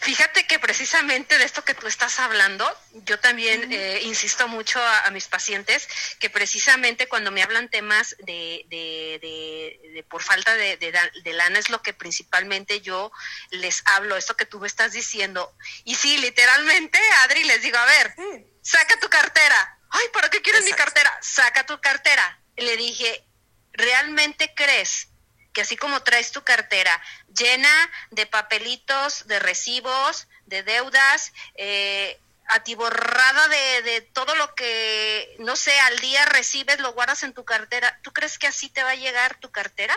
Speaker 2: Fíjate que precisamente de esto que tú estás hablando, yo también eh, insisto mucho a, mis pacientes que precisamente cuando me hablan temas de, de, por falta de, de, lana es lo que principalmente yo les hablo, esto que tú me estás diciendo. Y sí, literalmente, Adri, les digo, a ver, saca tu cartera. Ay, ¿para qué quieres mi cartera? Saca tu cartera. Le dije, ¿realmente crees que así como traes tu cartera llena de papelitos, de recibos, de deudas, eh, atiborrada de, de, todo lo que, no sé, al día recibes, lo guardas en tu cartera, ¿tú crees que así te va a llegar tu cartera?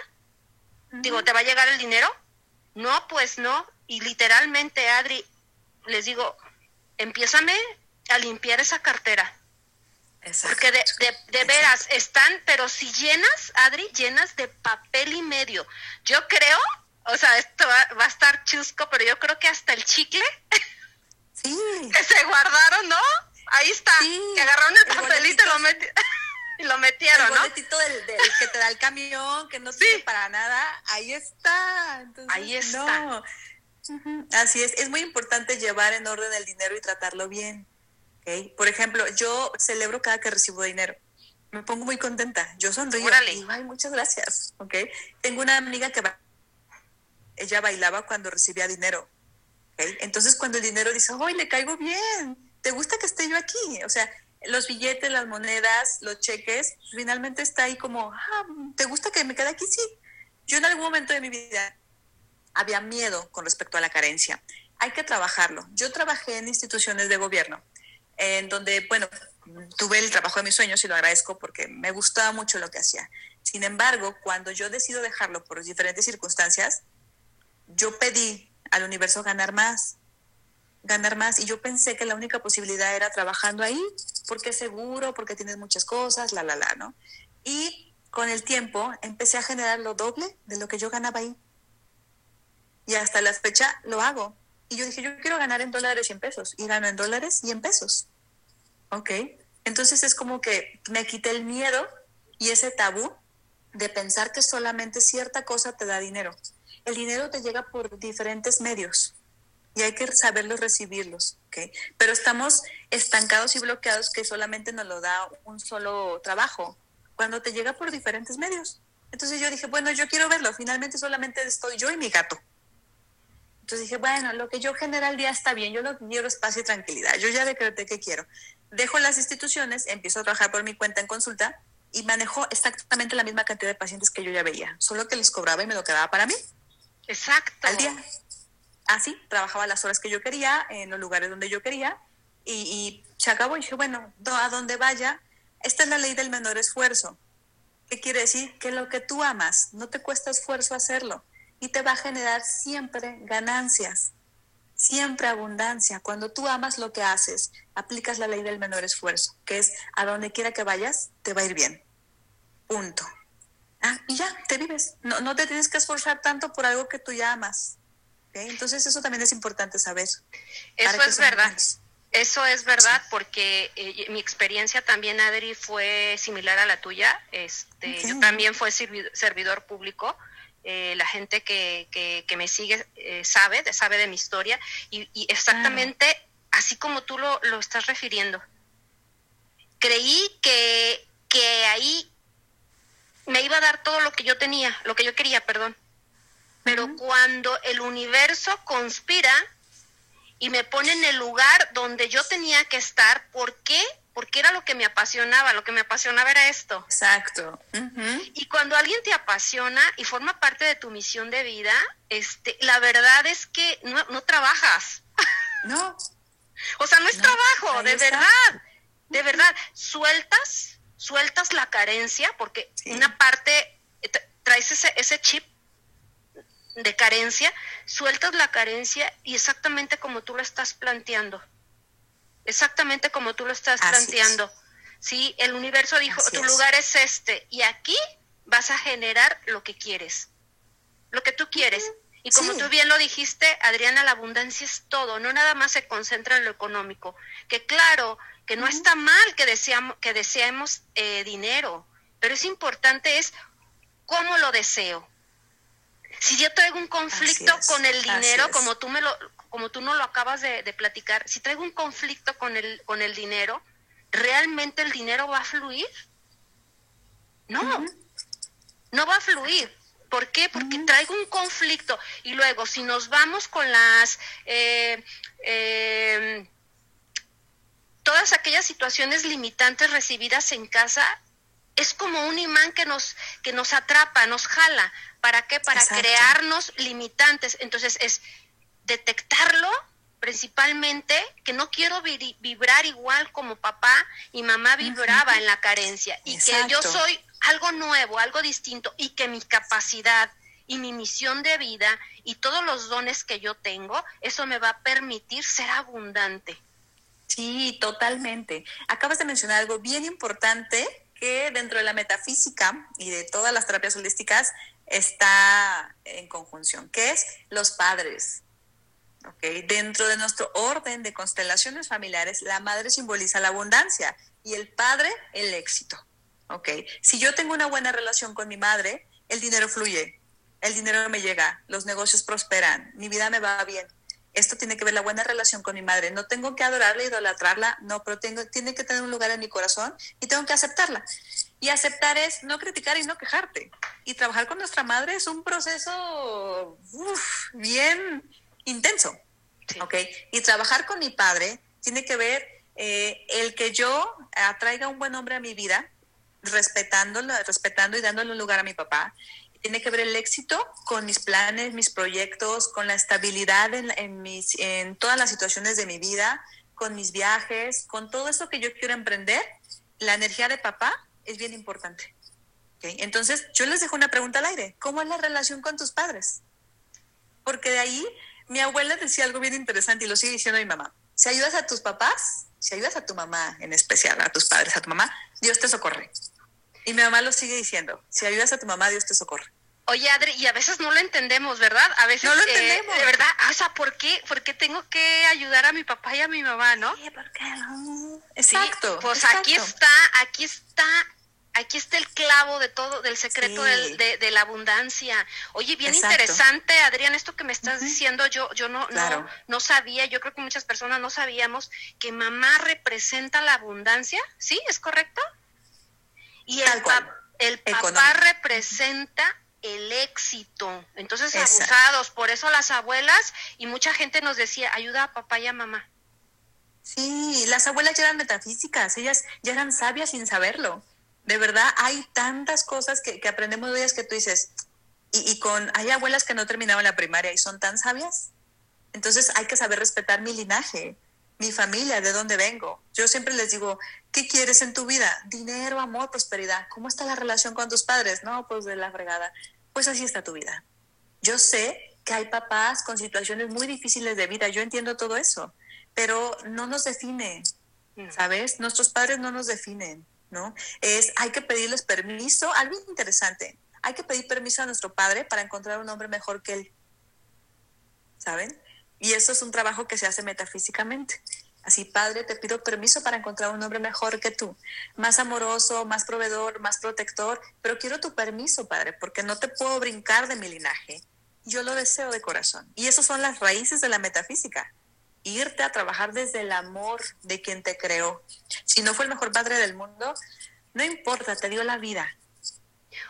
Speaker 2: Digo, ¿te va a llegar el dinero? No, pues no. Y literalmente, Adri, les digo, empiézame a limpiar esa cartera. Porque de, de, veras están, pero si llenas, Adri, llenas de papel y medio. Yo creo, o sea, esto va, a estar chusco, pero yo creo que hasta el chicle
Speaker 3: sí. [LAUGHS]
Speaker 2: que se guardaron, ¿no? Ahí está, que agarraron el, papelito y lo, [LAUGHS] y lo metieron,
Speaker 3: el boletito del, que te da el camión, que no sirve para nada, ahí está.
Speaker 2: ahí está.
Speaker 3: Así es, es muy importante llevar en orden el dinero y tratarlo bien. Por ejemplo, yo celebro cada que recibo dinero. Me pongo muy contenta. Yo sonrío. Y ay, muchas gracias. ¿okay? Tengo una amiga que ella bailaba cuando recibía dinero. Entonces, cuando el dinero dice, ¡ay, le caigo bien! ¿Te gusta que esté yo aquí? O sea, los billetes, las monedas, los cheques, finalmente está ahí como, ah, ¿te gusta que me quede aquí? Sí. Yo en algún momento de mi vida había miedo con respecto a la carencia. Hay que trabajarlo. Yo trabajé en instituciones de gobierno en donde, bueno, tuve el trabajo de mis sueños y lo agradezco porque me gustaba mucho lo que hacía. Sin embargo, cuando yo decido dejarlo por diferentes circunstancias, yo pedí al universo ganar más, ganar más, y yo pensé que la única posibilidad era trabajando ahí, porque es seguro, porque tienes muchas cosas, la, la, la, ¿no? Y con el tiempo empecé a generar lo doble de lo que yo ganaba ahí. Y hasta la fecha lo hago. Y yo dije, yo quiero ganar en dólares y en pesos. Y gano en dólares y en pesos. ¿Ok? Entonces es como que me quité el miedo y ese tabú de pensar que solamente cierta cosa te da dinero. El dinero te llega por diferentes medios y hay que saberlos recibirlos, ¿ok? Pero estamos estancados y bloqueados que solamente nos lo da un solo trabajo, cuando te llega por diferentes medios. Entonces yo dije, bueno, yo quiero verlo, finalmente solamente estoy yo y mi gato. Entonces dije, bueno, lo que yo genera al día está bien, yo lo quiero espacio y tranquilidad, yo ya decreté que quiero. Dejo las instituciones, empiezo a trabajar por mi cuenta en consulta y manejo exactamente la misma cantidad de pacientes que yo ya veía, solo que les cobraba y me lo quedaba para mí.
Speaker 2: Exacto.
Speaker 3: Al día. Así, trabajaba las horas que yo quería, en los lugares donde yo quería y, y se acabó. Y dije, bueno, a donde vaya, esta es la ley del menor esfuerzo. ¿Qué quiere decir? Que lo que tú amas no te cuesta esfuerzo hacerlo y te va a generar siempre ganancias, siempre abundancia. Cuando tú amas lo que haces, aplicas la ley del menor esfuerzo, que es a donde quiera que vayas, te va a ir bien. Punto. Ah, y ya, te vives. No, no te tienes que esforzar tanto por algo que tú ya amas. Entonces eso también es importante saber.
Speaker 2: Eso es verdad. Eso es verdad, porque eh, mi experiencia también, Adri, fue similar a la tuya. Este, Yo también fui servidor público eh, la gente que, que, me sigue eh, sabe, sabe de mi historia y, exactamente así como tú lo, lo, estás refiriendo. Creí que, que ahí me iba a dar todo lo que yo tenía, lo que yo quería, perdón. Pero cuando el universo conspira y me pone en el lugar donde yo tenía que estar, ¿por qué? Porque era lo que me apasionaba, lo que me apasionaba era esto.
Speaker 3: Exacto.
Speaker 2: Y cuando alguien te apasiona y forma parte de tu misión de vida, este, la verdad es que no, trabajas.
Speaker 3: No.
Speaker 2: o sea, no es trabajo, de verdad, de verdad. Sueltas, sueltas la carencia, porque una parte traes ese, ese chip de carencia, sueltas la carencia y exactamente como tú lo estás planteando. Exactamente como tú lo estás planteando. Sí, el universo dijo, tu lugar es este y aquí vas a generar lo que quieres. Lo que tú quieres. Y como tú bien lo dijiste, Adriana, la abundancia es todo, no nada más se concentra en lo económico. Que claro, que no está mal que deseamos, que deseemos eh, dinero, pero es importante es cómo lo deseo. Si yo traigo un conflicto con el dinero, como tú me lo, como tú no lo acabas de, platicar, si traigo un conflicto con el, con el dinero, ¿realmente el dinero va a fluir? No, no va a fluir. ¿Por qué? Porque traigo un conflicto. Y luego, si nos vamos con las... Eh, eh, todas aquellas situaciones limitantes recibidas en casa, es como un imán que nos, que nos atrapa, nos jala. ¿Para qué? Para crearnos limitantes. Entonces es detectarlo principalmente que no quiero vibrar igual como papá y mamá vibraba en la carencia y que yo soy algo nuevo, algo distinto y que mi capacidad y mi misión de vida y todos los dones que yo tengo, eso me va a permitir ser abundante.
Speaker 3: Sí, totalmente. Acabas de mencionar algo bien importante que dentro de la metafísica y de todas las terapias holísticas está en conjunción, que es los padres. ¿Okay? Dentro de nuestro orden de constelaciones familiares, la madre simboliza la abundancia y el padre el éxito. ¿okay? Si yo tengo una buena relación con mi madre, el dinero fluye, el dinero me llega, los negocios prosperan, mi vida me va bien esto tiene que ver la buena relación con mi madre. No tengo que adorarla, idolatrarla, no, pero tengo, tiene que tener un lugar en mi corazón y tengo que aceptarla. Y aceptar es no criticar y no quejarte. Y trabajar con nuestra madre es un proceso bien intenso. Y trabajar con mi padre tiene que ver eh, el que yo atraiga un buen hombre a mi vida, respetándolo, respetando y dándole un lugar a mi papá, tiene que ver el éxito con mis planes, mis proyectos, con la estabilidad en, mis, en todas las situaciones de mi vida, con mis viajes, con todo eso que yo quiero emprender. La energía de papá es bien importante. Entonces, yo les dejo una pregunta al aire. ¿Cómo es la relación con tus padres? Porque de ahí, mi abuela decía algo bien interesante y lo sigue diciendo mi mamá. Si ayudas a tus papás, si ayudas a tu mamá en especial, a tus padres, a tu mamá, Dios te socorre. Y mi mamá lo sigue diciendo, si ayudas a tu mamá, Dios te socorre.
Speaker 2: Oye, Adri, y a veces no lo entendemos, ¿verdad? A veces
Speaker 3: no lo eh, entendemos.
Speaker 2: de verdad, o sea, ¿por qué, ¿por qué tengo que ayudar a mi papá y a mi mamá, no?
Speaker 3: Sí, porque no. Exacto.
Speaker 2: pues aquí está, aquí está, aquí está el clavo de todo, del secreto de, la abundancia. Oye, bien interesante, Adrián, esto que me estás diciendo, yo, yo no, no, no sabía, yo creo que muchas personas no sabíamos que mamá representa la abundancia, ¿sí? ¿Es correcto? Y el, el papá representa el éxito. Entonces, abusados. Por eso las abuelas y mucha gente nos decía, ayuda a papá y a mamá.
Speaker 3: Sí, las abuelas ya eran metafísicas, ellas ya eran sabias sin saberlo. De verdad, hay tantas cosas que, aprendemos de ellas que tú dices, y, y, con, hay abuelas que no terminaron la primaria y son tan sabias. Entonces hay que saber respetar mi linaje mi familia, de dónde vengo. Yo siempre les digo, ¿qué quieres en tu vida? Dinero, amor, prosperidad. ¿Cómo está la relación con tus padres? No, pues de la fregada. Pues así está tu vida. Yo sé que hay papás con situaciones muy difíciles de vida, yo entiendo todo eso, pero no nos define, mm. ¿sabes? Nuestros padres no nos definen, Es, hay que pedirles permiso, algo interesante, hay que pedir permiso a nuestro padre para encontrar un hombre mejor que él, ¿saben? Y eso es un trabajo que se hace metafísicamente. Así, Padre, te pido permiso para encontrar un hombre mejor que tú, más amoroso, más proveedor, más protector, pero quiero tu permiso, Padre, porque no te puedo brincar de mi linaje. Yo lo deseo de corazón. Y esas son las raíces de la metafísica. Irte a trabajar desde el amor de quien te creó. Si no fue el mejor padre del mundo, no importa, te dio la vida.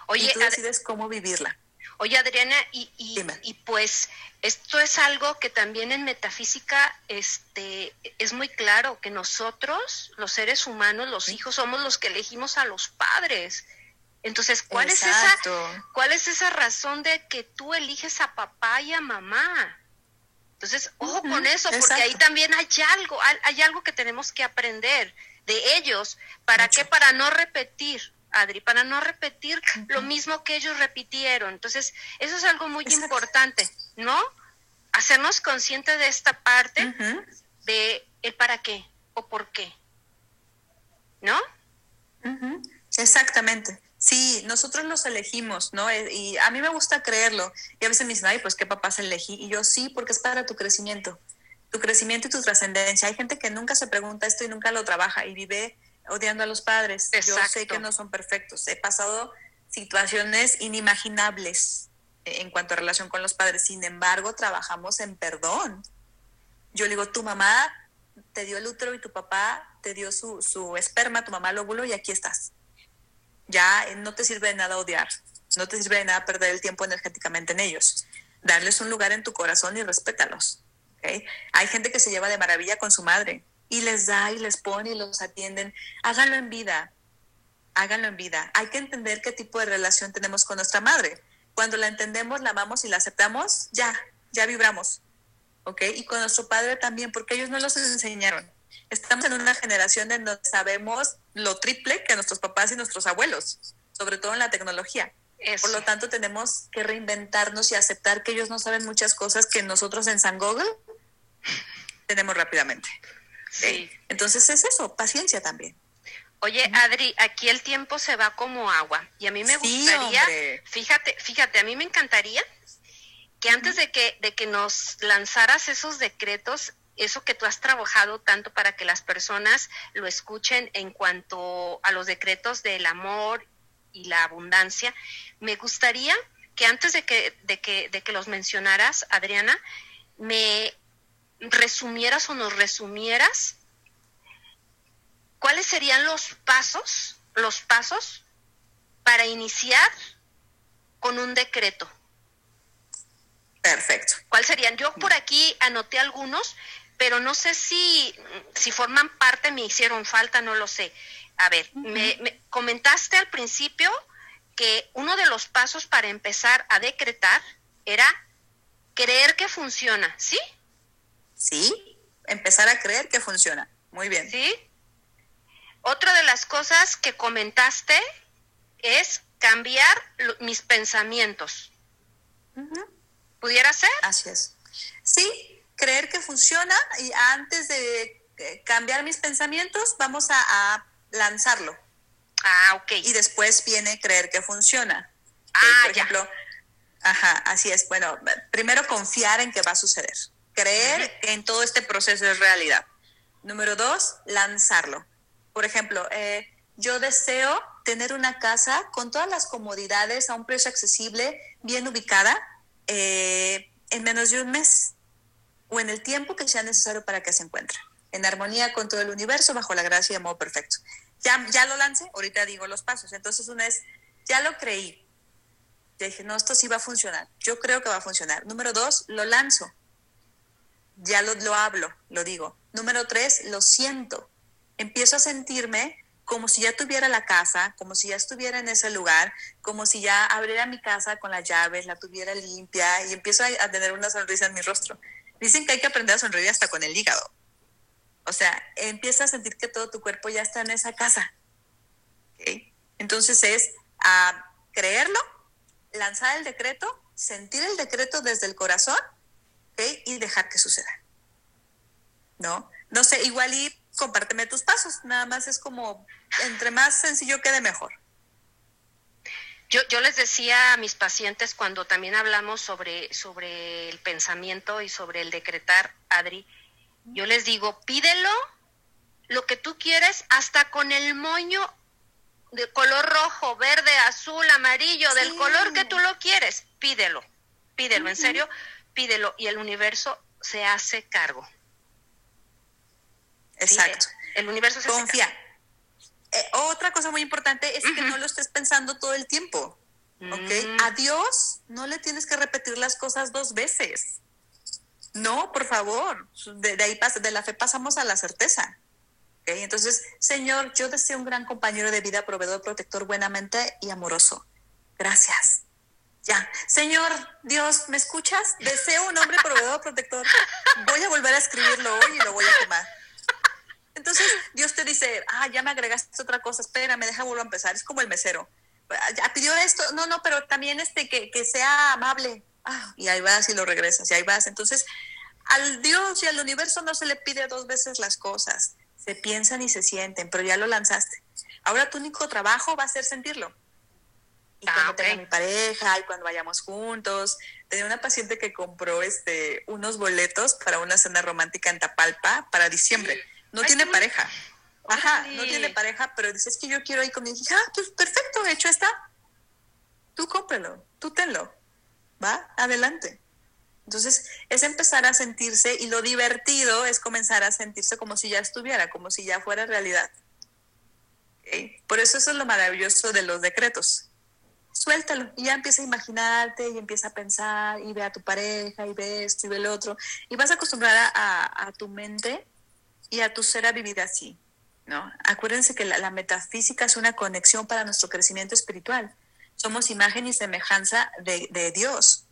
Speaker 3: Oye, y tú decides cómo vivirla.
Speaker 2: Oye, Adriana, y, y, pues esto es algo que también en metafísica este, es muy claro, que nosotros, los seres humanos, los hijos, somos los que elegimos a los padres. Entonces, ¿cuál es, esa, ¿cuál es esa razón de que tú eliges a papá y a mamá? Entonces, ojo con eso, porque ahí también hay algo, hay, algo que tenemos que aprender de ellos. ¿Para qué? Para no repetir Adri, para no repetir lo mismo que ellos repitieron. Entonces, eso es algo muy importante, ¿no? Hacernos conscientes de esta parte de el para qué o por qué, ¿no?
Speaker 3: Exactamente. Sí, nosotros los elegimos, ¿no? Eh, y a mí me gusta creerlo. Y a veces me dicen, ay, pues qué papás elegí. Y yo sí, porque es para tu crecimiento, tu crecimiento y tu trascendencia. Hay gente que nunca se pregunta esto y nunca lo trabaja y vive odiando a los padres. Yo sé que no son perfectos. He pasado situaciones inimaginables en cuanto a relación con los padres. Sin embargo, trabajamos en perdón. Yo le digo, tu mamá te dio el útero y tu papá te dio su, su esperma, tu mamá el óvulo y aquí estás ya no te sirve de nada odiar, no te sirve de nada perder el tiempo energéticamente en ellos. Darles un lugar en tu corazón y respétalos. Hay gente que se lleva de maravilla con su madre y les da y les pone y los atienden. Háganlo en vida, háganlo en vida. Hay que entender qué tipo de relación tenemos con nuestra madre. Cuando la entendemos, la amamos y la aceptamos, ya, ya vibramos. ¿Ok? Y con nuestro padre también, porque ellos no los enseñaron estamos en una generación en donde sabemos lo triple que nuestros papás y nuestros abuelos, sobre todo en la tecnología. Por lo tanto, tenemos que reinventarnos y aceptar que ellos no saben muchas cosas que nosotros en San Google tenemos rápidamente. Sí. Entonces es eso, paciencia también.
Speaker 2: Oye, Adri, aquí el tiempo se va como agua y a mí me gustaría, fíjate, fíjate, a mí me encantaría que antes de que, de que nos lanzaras esos decretos, eso que tú has trabajado tanto para que las personas lo escuchen en cuanto a los decretos del amor y la abundancia, me gustaría que antes de que, de que, de que los mencionaras, Adriana, me resumieras o nos resumieras cuáles serían los pasos, los pasos para iniciar con un decreto.
Speaker 3: Perfecto.
Speaker 2: ¿Cuáles serían? Yo por aquí anoté algunos, pero no sé si, si forman parte, me hicieron falta, no lo sé. A ver, me, comentaste al principio que uno de los pasos para empezar a decretar era creer que funciona, ¿sí?
Speaker 3: Sí, empezar a creer que funciona. Muy bien.
Speaker 2: Sí. Otra de las cosas que comentaste es cambiar mis pensamientos. ¿Pudiera ser?
Speaker 3: Así es. Sí, creer que funciona y antes de eh, cambiar mis pensamientos, vamos a, lanzarlo.
Speaker 2: Ah, ok.
Speaker 3: Y después viene creer que funciona.
Speaker 2: Ah, Por ejemplo,
Speaker 3: ajá, así es. Bueno, primero confiar en que va a suceder. Creer en todo este proceso de realidad. Número dos, lanzarlo. Por ejemplo, eh, yo deseo tener una casa con todas las comodidades a un precio accesible, bien ubicada, eh, en menos de un mes o en el tiempo que sea necesario para que se encuentre, en armonía con todo el universo, bajo la gracia y amor perfecto. Ya, ya lo lancé, ahorita digo los pasos. Entonces, una es, ya lo creí. Dije, no, esto sí va a funcionar. Yo creo que va a funcionar. Número dos, lo lanzo. Ya lo, lo hablo, lo digo. Número tres, lo siento. Empiezo a sentirme como si ya tuviera la casa, como si ya estuviera en ese lugar, como si ya abriera mi casa con las llaves, la tuviera limpia y empiezo a, a tener una sonrisa en mi rostro. Dicen que hay que aprender a sonreír hasta con el hígado. O sea, empieza a sentir que todo tu cuerpo ya está en esa casa. Entonces es a creerlo, lanzar el decreto, sentir el decreto desde el corazón y dejar que suceda. ¿No? No sé, igual y compárteme tus pasos. Nada más es como, entre más sencillo quede mejor.
Speaker 2: Yo, yo les decía a mis pacientes cuando también hablamos sobre, sobre el pensamiento y sobre el decretar, Adri, yo les digo, pídelo lo que tú quieres hasta con el moño de color rojo, verde, azul, amarillo, del color que tú lo quieres, pídelo, pídelo, en serio, pídelo y el universo se hace cargo.
Speaker 3: Exacto.
Speaker 2: el universo se
Speaker 3: Confía. Hace cargo. Eh, otra cosa muy importante es que no lo estés pensando todo el tiempo. ¿Ok? Mm. A Dios no le tienes que repetir las cosas dos veces. No, por favor. De, ahí pasa, de la fe pasamos a la certeza. Entonces, Señor, yo deseo un gran compañero de vida, proveedor, protector, buenamente y amoroso. Gracias. Ya. Señor, Dios, ¿me escuchas? Deseo un hombre proveedor, protector. Voy a volver a escribirlo hoy y lo voy a tomar. Entonces, Dios te dice, ah, ya me agregaste otra cosa, espérame, deja vuelvo a empezar. Es como el mesero. Ya pidió esto, no, no, pero también este que, que sea amable. Ah, y ahí vas y lo regresas, y ahí vas. Entonces, al Dios y al universo no se le pide dos veces las cosas. Se piensan y se sienten, pero ya lo lanzaste. Ahora tu único trabajo va a ser sentirlo. Y ah, cuando tenga mi pareja y cuando vayamos juntos. Tenía una paciente que compró este unos boletos para una cena romántica en Tapalpa para diciembre. No tiene pareja. Ajá, no tiene pareja, pero dice, es que yo quiero ir con mi hija. Ah, pues perfecto, hecho está. Tú cómprelo, tú tenlo. Va, adelante. Entonces, es empezar a sentirse y lo divertido es comenzar a sentirse como si ya estuviera, como si ya fuera realidad. Por eso eso es lo maravilloso de los decretos. Suéltalo y ya empieza a imaginarte y empieza a pensar y ve a tu pareja y ve esto y ve lo otro. Y vas a acostumbrar a, tu mente y a tu ser a vivir así. ¿no? Acuérdense que la, metafísica es una conexión para nuestro crecimiento espiritual. Somos imagen y semejanza de, de Dios.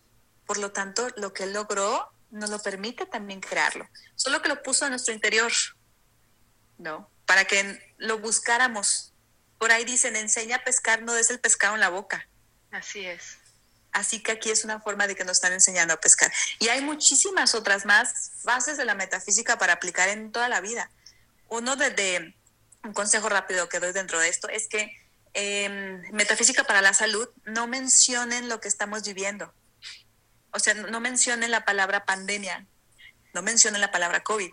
Speaker 3: Por lo tanto, lo que Él logró nos lo permite también crearlo. Solo que lo puso a nuestro interior, ¿no? Para que lo buscáramos. Por ahí dicen, enseña a pescar, no des el pescado en la boca.
Speaker 2: Así es.
Speaker 3: Así que aquí es una forma de que nos están enseñando a pescar. Y hay muchísimas otras más bases de la metafísica para aplicar en toda la vida. Uno de, un consejo rápido que doy dentro de esto es que em, metafísica para la salud no mencionen lo que estamos viviendo. O sea, no mencionen la palabra pandemia, no mencionen la palabra COVID.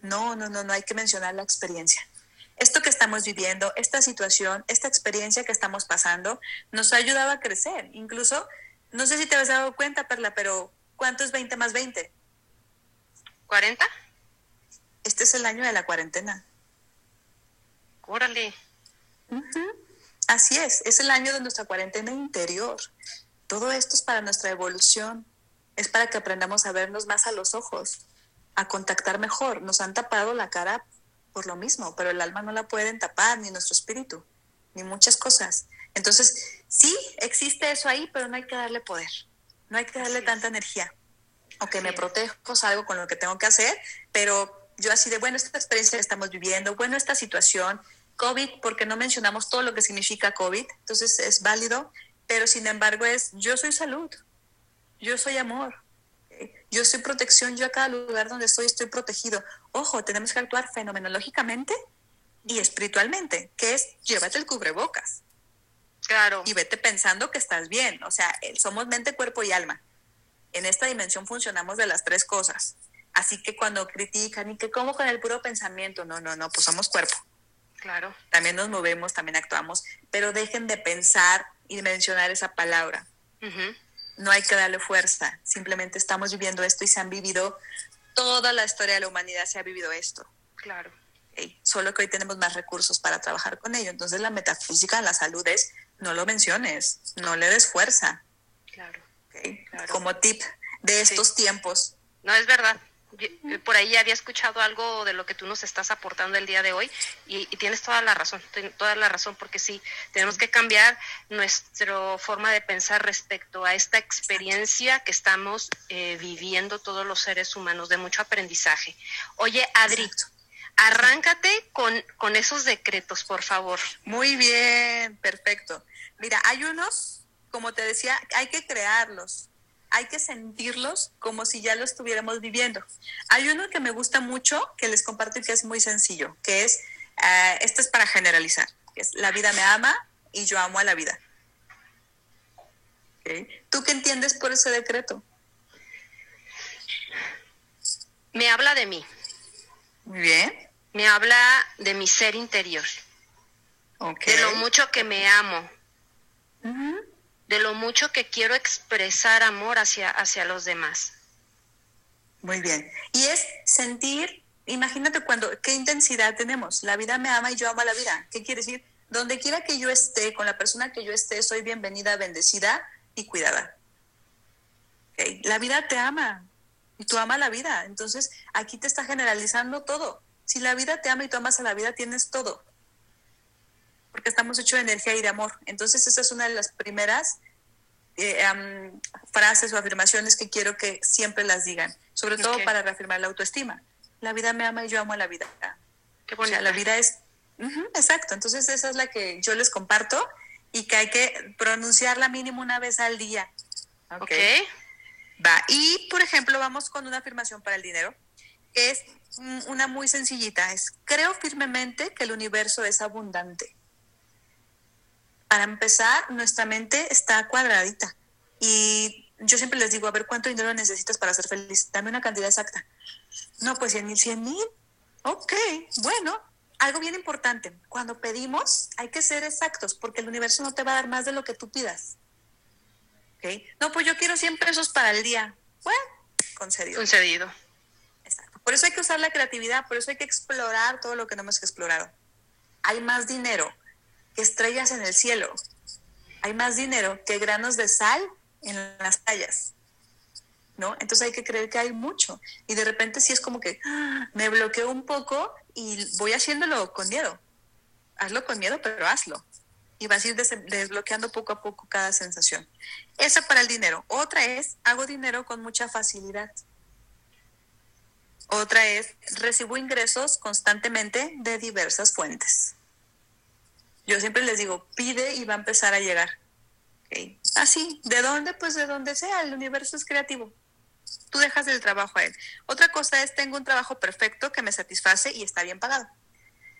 Speaker 3: No, no, no, no hay que mencionar la experiencia esto que estamos viviendo, esta situación, esta experiencia que estamos pasando, nos ha ayudado a crecer. Incluso, no sé si te has dado cuenta, Perla, pero ¿cuánto es 20 más 20?
Speaker 2: ¿40?
Speaker 3: Este es el año de la cuarentena.
Speaker 2: Órale.
Speaker 3: Así es, es el año de nuestra cuarentena interior. Todo esto es para nuestra evolución, es para que aprendamos a vernos más a los ojos, a contactar mejor. Nos han tapado la cara por lo mismo, pero el alma no la pueden tapar, ni nuestro espíritu, ni muchas cosas. Entonces, sí, existe eso ahí, pero no hay que darle poder, no hay que darle tanta energía. Ok, me protejo, salgo con lo que tengo que hacer, pero yo así de, bueno, esta experiencia que estamos viviendo, bueno, esta situación, COVID, porque no mencionamos todo lo que significa COVID, entonces es válido, pero sin embargo es, yo soy salud, yo soy amor, yo soy protección, yo a cada lugar donde estoy estoy protegido. Ojo, tenemos que actuar fenomenológicamente y espiritualmente, que es llévate el cubrebocas.
Speaker 2: Claro.
Speaker 3: Y vete pensando que estás bien. O sea, somos mente, cuerpo y alma. En esta dimensión funcionamos de las tres cosas. Así que cuando critican y que como con el puro pensamiento, no, no, no, pues somos cuerpo.
Speaker 2: Claro.
Speaker 3: También nos movemos, también actuamos, pero dejen de pensar y mencionar esa palabra no hay que darle fuerza, simplemente estamos viviendo esto y se han vivido, toda la historia de la humanidad se ha vivido esto.
Speaker 2: Claro.
Speaker 3: Solo que hoy tenemos más recursos para trabajar con ello. Entonces la metafísica la salud es, no lo menciones, no le des fuerza.
Speaker 2: Claro.
Speaker 3: Como tip de estos tiempos.
Speaker 2: No es verdad, por ahí había escuchado algo de lo que tú nos estás aportando el día de hoy y, tienes toda la razón, toda la razón, porque sí, tenemos que cambiar nuestra forma de pensar respecto a esta experiencia que estamos eh, viviendo todos los seres humanos de mucho aprendizaje. Oye, Adri, arráncate con, con esos decretos, por favor.
Speaker 3: Muy bien, perfecto. Mira, hay unos, como te decía, hay que crearlos hay que sentirlos como si ya lo estuviéramos viviendo. Hay uno que me gusta mucho, que les comparto y que es muy sencillo, que es, uh, este es para generalizar, que es la vida me ama y yo amo a la vida. ¿Tú qué entiendes por ese decreto?
Speaker 2: Me habla de mí.
Speaker 3: Muy bien.
Speaker 2: Me habla de mi ser interior. De lo mucho que me amo de lo mucho que quiero expresar amor hacia, hacia los demás.
Speaker 3: Muy bien. Y es sentir, imagínate cuando, qué intensidad tenemos. La vida me ama y yo amo a la vida. ¿Qué quiere decir? Donde quiera que yo esté, con la persona que yo esté, soy bienvenida, bendecida y cuidada. La vida te ama y tú amas la vida. Entonces, aquí te está generalizando todo. Si la vida te ama y tú amas a la vida, tienes todo porque estamos hechos de energía y de amor. Entonces, esa es una de las primeras eh, frases o afirmaciones que quiero que siempre las digan, sobre todo para reafirmar la autoestima. La vida me ama y yo amo a la vida. Qué bonita. la vida es... exacto, entonces esa es la que yo les comparto y que hay que pronunciarla mínimo una vez al día.
Speaker 2: Ok.
Speaker 3: Va, y por ejemplo, vamos con una afirmación para el dinero, que es una muy sencillita, es creo firmemente que el universo es abundante. Para empezar, nuestra mente está cuadradita y yo siempre les digo, a ver, ¿cuánto dinero necesitas para ser feliz? Dame una cantidad exacta. No, pues 100 mil, 100 mil. Ok, bueno, algo bien importante, cuando pedimos hay que ser exactos porque el universo no te va a dar más de lo que tú pidas. ¿Okay? No, pues yo quiero 100 pesos para el día. Bueno, concedido.
Speaker 2: Concedido.
Speaker 3: Por eso hay que usar la creatividad, por eso hay que explorar todo lo que no hemos explorado. Hay más dinero que estrellas en el cielo. Hay más dinero que granos de sal en las tallas. ¿No? Entonces hay que creer que hay mucho. Y de repente sí es como que ¡ah! me bloqueo un poco y voy haciéndolo con miedo. Hazlo con miedo, pero hazlo. Y vas a ir desbloqueando poco a poco cada sensación. Esa para el dinero. Otra es, hago dinero con mucha facilidad. Otra es, recibo ingresos constantemente de diversas fuentes. Yo siempre les digo, pide y va a empezar a llegar. Así, ¿de dónde? Pues de donde sea, el universo es creativo. Tú dejas el trabajo a él. Otra cosa es, tengo un trabajo perfecto que me satisface y está bien pagado.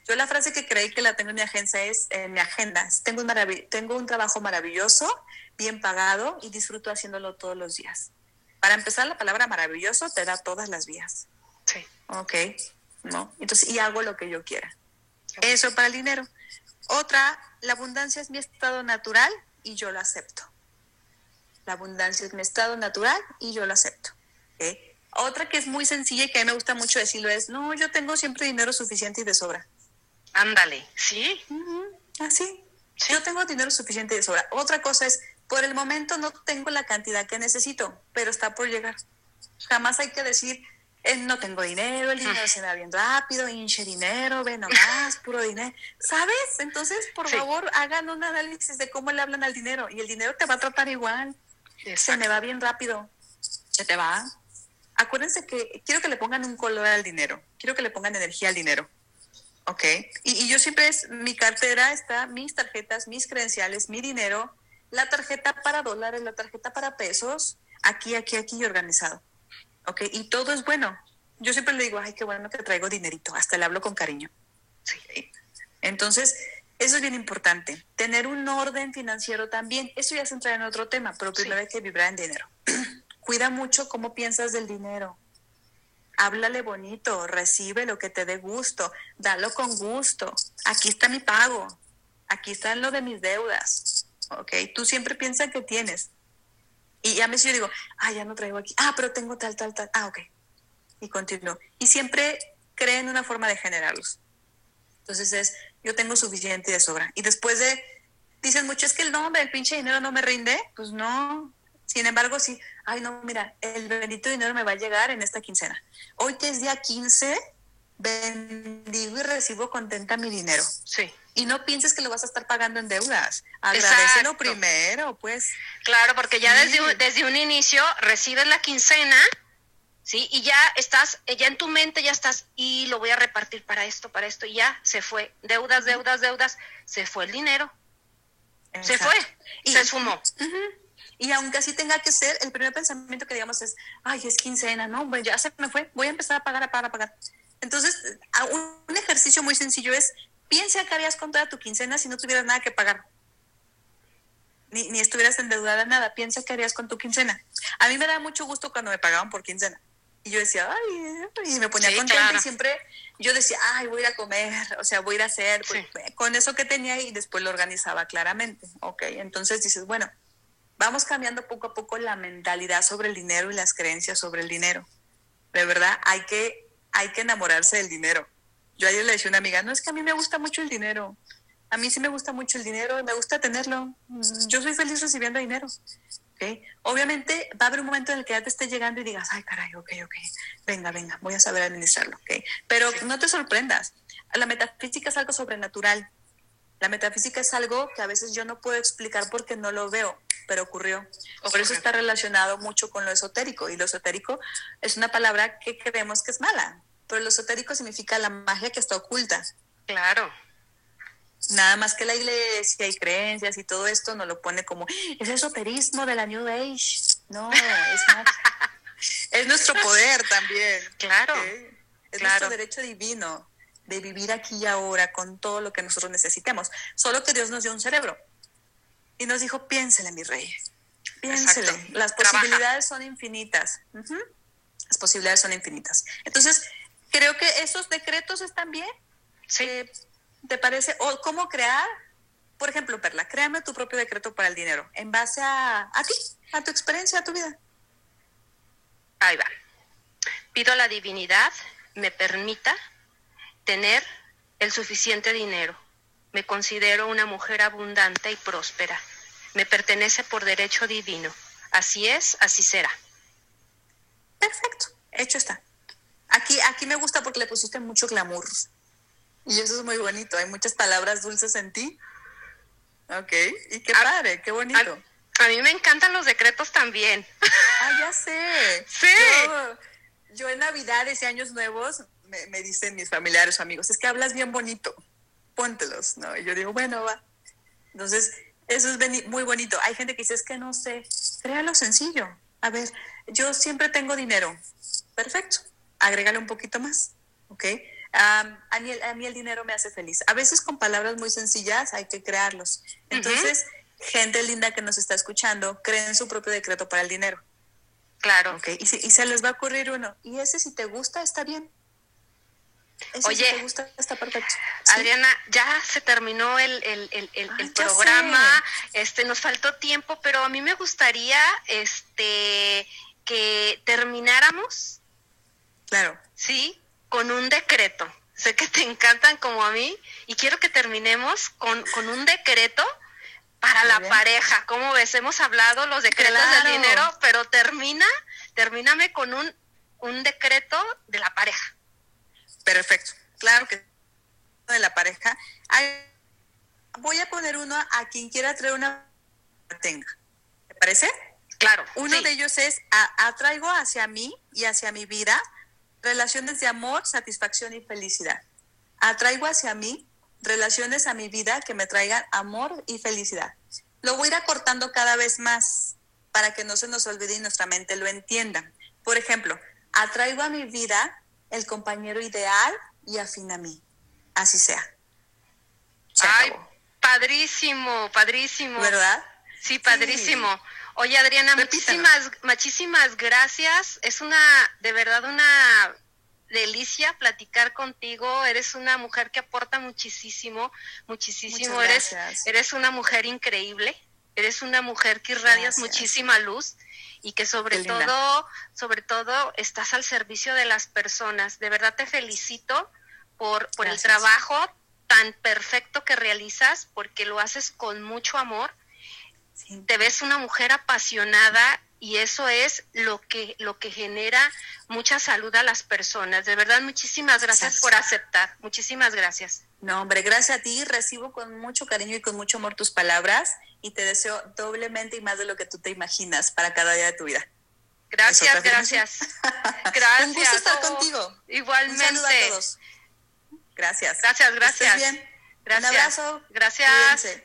Speaker 3: Yo la frase que creí que la tengo en mi agencia es, en mi agenda, tengo un trabajo maravilloso, bien pagado y disfruto haciéndolo todos los días. Para empezar, la palabra maravilloso te da todas las vías.
Speaker 2: Sí.
Speaker 3: Ok, ¿no? Entonces, y hago lo que yo quiera. Eso para el dinero. Otra, la abundancia es mi estado natural y yo lo acepto. La abundancia es mi estado natural y yo lo acepto. Otra que es muy sencilla y que a mí me gusta mucho decirlo es, no, yo tengo siempre dinero suficiente y de sobra.
Speaker 2: Ándale, ¿sí?
Speaker 3: Así. Yo tengo dinero suficiente y de sobra. Otra cosa es, por el momento no tengo la cantidad que necesito, pero está por llegar. Jamás hay que decir, no tengo dinero, el dinero se me va bien rápido, hinche dinero, ve nomás, puro dinero. ¿Sabes? Entonces, por favor, hagan un análisis de cómo le hablan al dinero y el dinero te va a tratar igual. Se me va bien rápido. Se te va. Acuérdense que quiero que le pongan un color al dinero, quiero que le pongan energía al dinero. ¿Ok? Y, y yo siempre es, mi cartera está, mis tarjetas, mis credenciales, mi dinero, la tarjeta para dólares, la tarjeta para pesos, aquí, aquí, aquí y organizado. ¿Ok? Y todo es bueno. Yo siempre le digo, ay, qué bueno que traigo dinerito, hasta le hablo con cariño. Sí. Entonces, eso es bien importante. Tener un orden financiero también, eso ya se entra en otro tema, pero primero hay que vibrar en dinero. [CLEARS THROAT] Cuida mucho cómo piensas del dinero. Háblale bonito, recibe lo que te dé gusto, dalo con gusto. Aquí está mi pago, aquí está lo de mis deudas. ¿Ok? Tú siempre piensas que tienes. Y a veces yo digo, ah, ya no traigo aquí, ah, pero tengo tal, tal, tal, ah, ok. Y continúo. Y siempre creen una forma de generarlos. Entonces es, yo tengo suficiente de sobra. Y después de, dicen mucho, es que el nombre, el pinche dinero no me rinde. Pues no. Sin embargo, sí, ay, no, mira, el bendito dinero me va a llegar en esta quincena. Hoy que es día 15, bendigo y recibo contenta mi dinero.
Speaker 2: Sí
Speaker 3: y no pienses que lo vas a estar pagando en deudas. Agradecelo primero, pues.
Speaker 2: Claro, porque ya desde, desde un inicio recibes la quincena, ¿sí? Y ya estás, ya en tu mente ya estás, y lo voy a repartir para esto, para esto, y ya se fue. Deudas, deudas, deudas, se fue el dinero. Se fue, y se esfumó.
Speaker 3: Y aunque así tenga que ser, el primer pensamiento que digamos es, ay, es quincena, no, pues ya se me fue, voy a empezar a pagar, a pagar, a pagar. Entonces, un ejercicio muy sencillo es Piensa que harías con toda tu quincena si no tuvieras nada que pagar. Ni, ni estuvieras endeudada nada. Piensa que harías con tu quincena. A mí me da mucho gusto cuando me pagaban por quincena. Y yo decía, ay, y me ponía contenta y siempre yo decía, ay, voy a ir a comer, o sea, voy a ir a hacer, pues, con eso que tenía y después lo organizaba claramente. Ok, entonces dices, bueno, vamos cambiando poco a poco la mentalidad sobre el dinero y las creencias sobre el dinero. De verdad, hay que, hay que enamorarse del dinero. Yo ayer le decía a una amiga, no es que a mí me gusta mucho el dinero. A mí sí me gusta mucho el dinero y me gusta tenerlo. Yo soy feliz recibiendo dinero. ¿okay? Obviamente va a haber un momento en el que ya te esté llegando y digas, ay, caray, ok, ok, venga, venga, voy a saber administrarlo. ¿okay? Pero no te sorprendas. La metafísica es algo sobrenatural. La metafísica es algo que a veces yo no puedo explicar porque no lo veo, pero ocurrió. Por eso está relacionado mucho con lo esotérico. Y lo esotérico es una palabra que creemos que es mala pero lo esotérico significa la magia que está oculta.
Speaker 2: Claro.
Speaker 3: Nada más que la iglesia y creencias y todo esto nos lo pone como, es esoterismo de la New Age. No, es, [LAUGHS] es nuestro poder también.
Speaker 2: Claro.
Speaker 3: Es nuestro derecho divino de vivir aquí y ahora con todo lo que nosotros necesitemos. Solo que Dios nos dio un cerebro y nos dijo, piénsele, mi rey. Piénsele. Las posibilidades son infinitas. Las posibilidades son infinitas. Entonces, creo que esos decretos están bien.
Speaker 2: Sí.
Speaker 3: Eh, ¿Te parece? O cómo crear, por ejemplo, Perla, créame tu propio decreto para el dinero en base a, a ti, a tu experiencia, a tu vida.
Speaker 2: Ahí va. Pido a la divinidad me permita tener el suficiente dinero. Me considero una mujer abundante y próspera. Me pertenece por derecho divino. Así es, así será.
Speaker 3: Perfecto, hecho está. Aquí, aquí me gusta porque le pusiste mucho glamour. Y eso es muy bonito. Hay muchas palabras dulces en ti. Ok. Y qué ah, padre, qué bonito.
Speaker 2: A, mí me encantan los decretos también.
Speaker 3: Ah, ya sé. [LAUGHS]
Speaker 2: Sí.
Speaker 3: Yo, en Navidades y Años Nuevos me, me, dicen mis familiares o amigos, es que hablas bien bonito. Póntelos, ¿no? Y yo digo, bueno, va. Entonces, eso es muy bonito. Hay gente que dice, es que no sé. Créalo sencillo. A ver, yo siempre tengo dinero. Perfecto. Agrégale un poquito más. ¿Ok? a, mí, a, mí, el dinero me hace feliz. A veces con palabras muy sencillas hay que crearlos. Entonces, gente linda que nos está escuchando, creen su propio decreto para el dinero.
Speaker 2: Claro.
Speaker 3: Okay. Y, y, se les va a ocurrir uno. Y ese si te gusta, está bien.
Speaker 2: Oye,
Speaker 3: si te gusta, está perfecto.
Speaker 2: Adriana, ya se terminó el, el, el, el programa. Este, nos faltó tiempo, pero a mí me gustaría este, que termináramos.
Speaker 3: Claro.
Speaker 2: Sí, con un decreto. Sé que te encantan como a mí y quiero que terminemos con, con un decreto para la pareja. ¿Cómo ves? Hemos hablado los decretos del dinero, pero termina, termíname con un, un decreto de la pareja.
Speaker 3: Perfecto. Claro que de la pareja. voy a poner uno a quien quiera traer una tenga. ¿Te parece?
Speaker 2: Claro.
Speaker 3: Uno de ellos es atraigo hacia mí y hacia mi vida relaciones de amor, satisfacción y felicidad. Atraigo hacia mí relaciones a mi vida que me traigan amor y felicidad. Lo voy a ir acortando cada vez más para que no se nos olvide y nuestra mente lo entienda. Por ejemplo, atraigo a mi vida el compañero ideal y afín a mí. Así sea.
Speaker 2: Ay, padrísimo, padrísimo.
Speaker 3: ¿Verdad?
Speaker 2: Sí, padrísimo. Oye, Adriana, muchísimas, muchísimas gracias. Es una, de verdad, una delicia platicar contigo. Eres una mujer que aporta muchísimo, muchísimo. Eres, eres una mujer increíble. Eres una mujer que irradias muchísima luz y que sobre todo, sobre todo, estás al servicio de las personas. De verdad te felicito por, por el trabajo tan perfecto que realizas, porque lo haces con mucho amor te ves una mujer apasionada y eso es lo que lo que genera mucha salud a las personas. De verdad, muchísimas gracias, por aceptar. Muchísimas gracias.
Speaker 3: No, hombre, gracias a ti. Recibo con mucho cariño y con mucho amor tus palabras y te deseo doblemente y más de lo que tú te imaginas para cada día de tu vida.
Speaker 2: Gracias, gracias.
Speaker 3: gracias. [LAUGHS] Un gusto estar contigo.
Speaker 2: Igualmente.
Speaker 3: Un saludo a todos. Gracias.
Speaker 2: Gracias, gracias.
Speaker 3: bien. Gracias. Un abrazo.
Speaker 2: Gracias.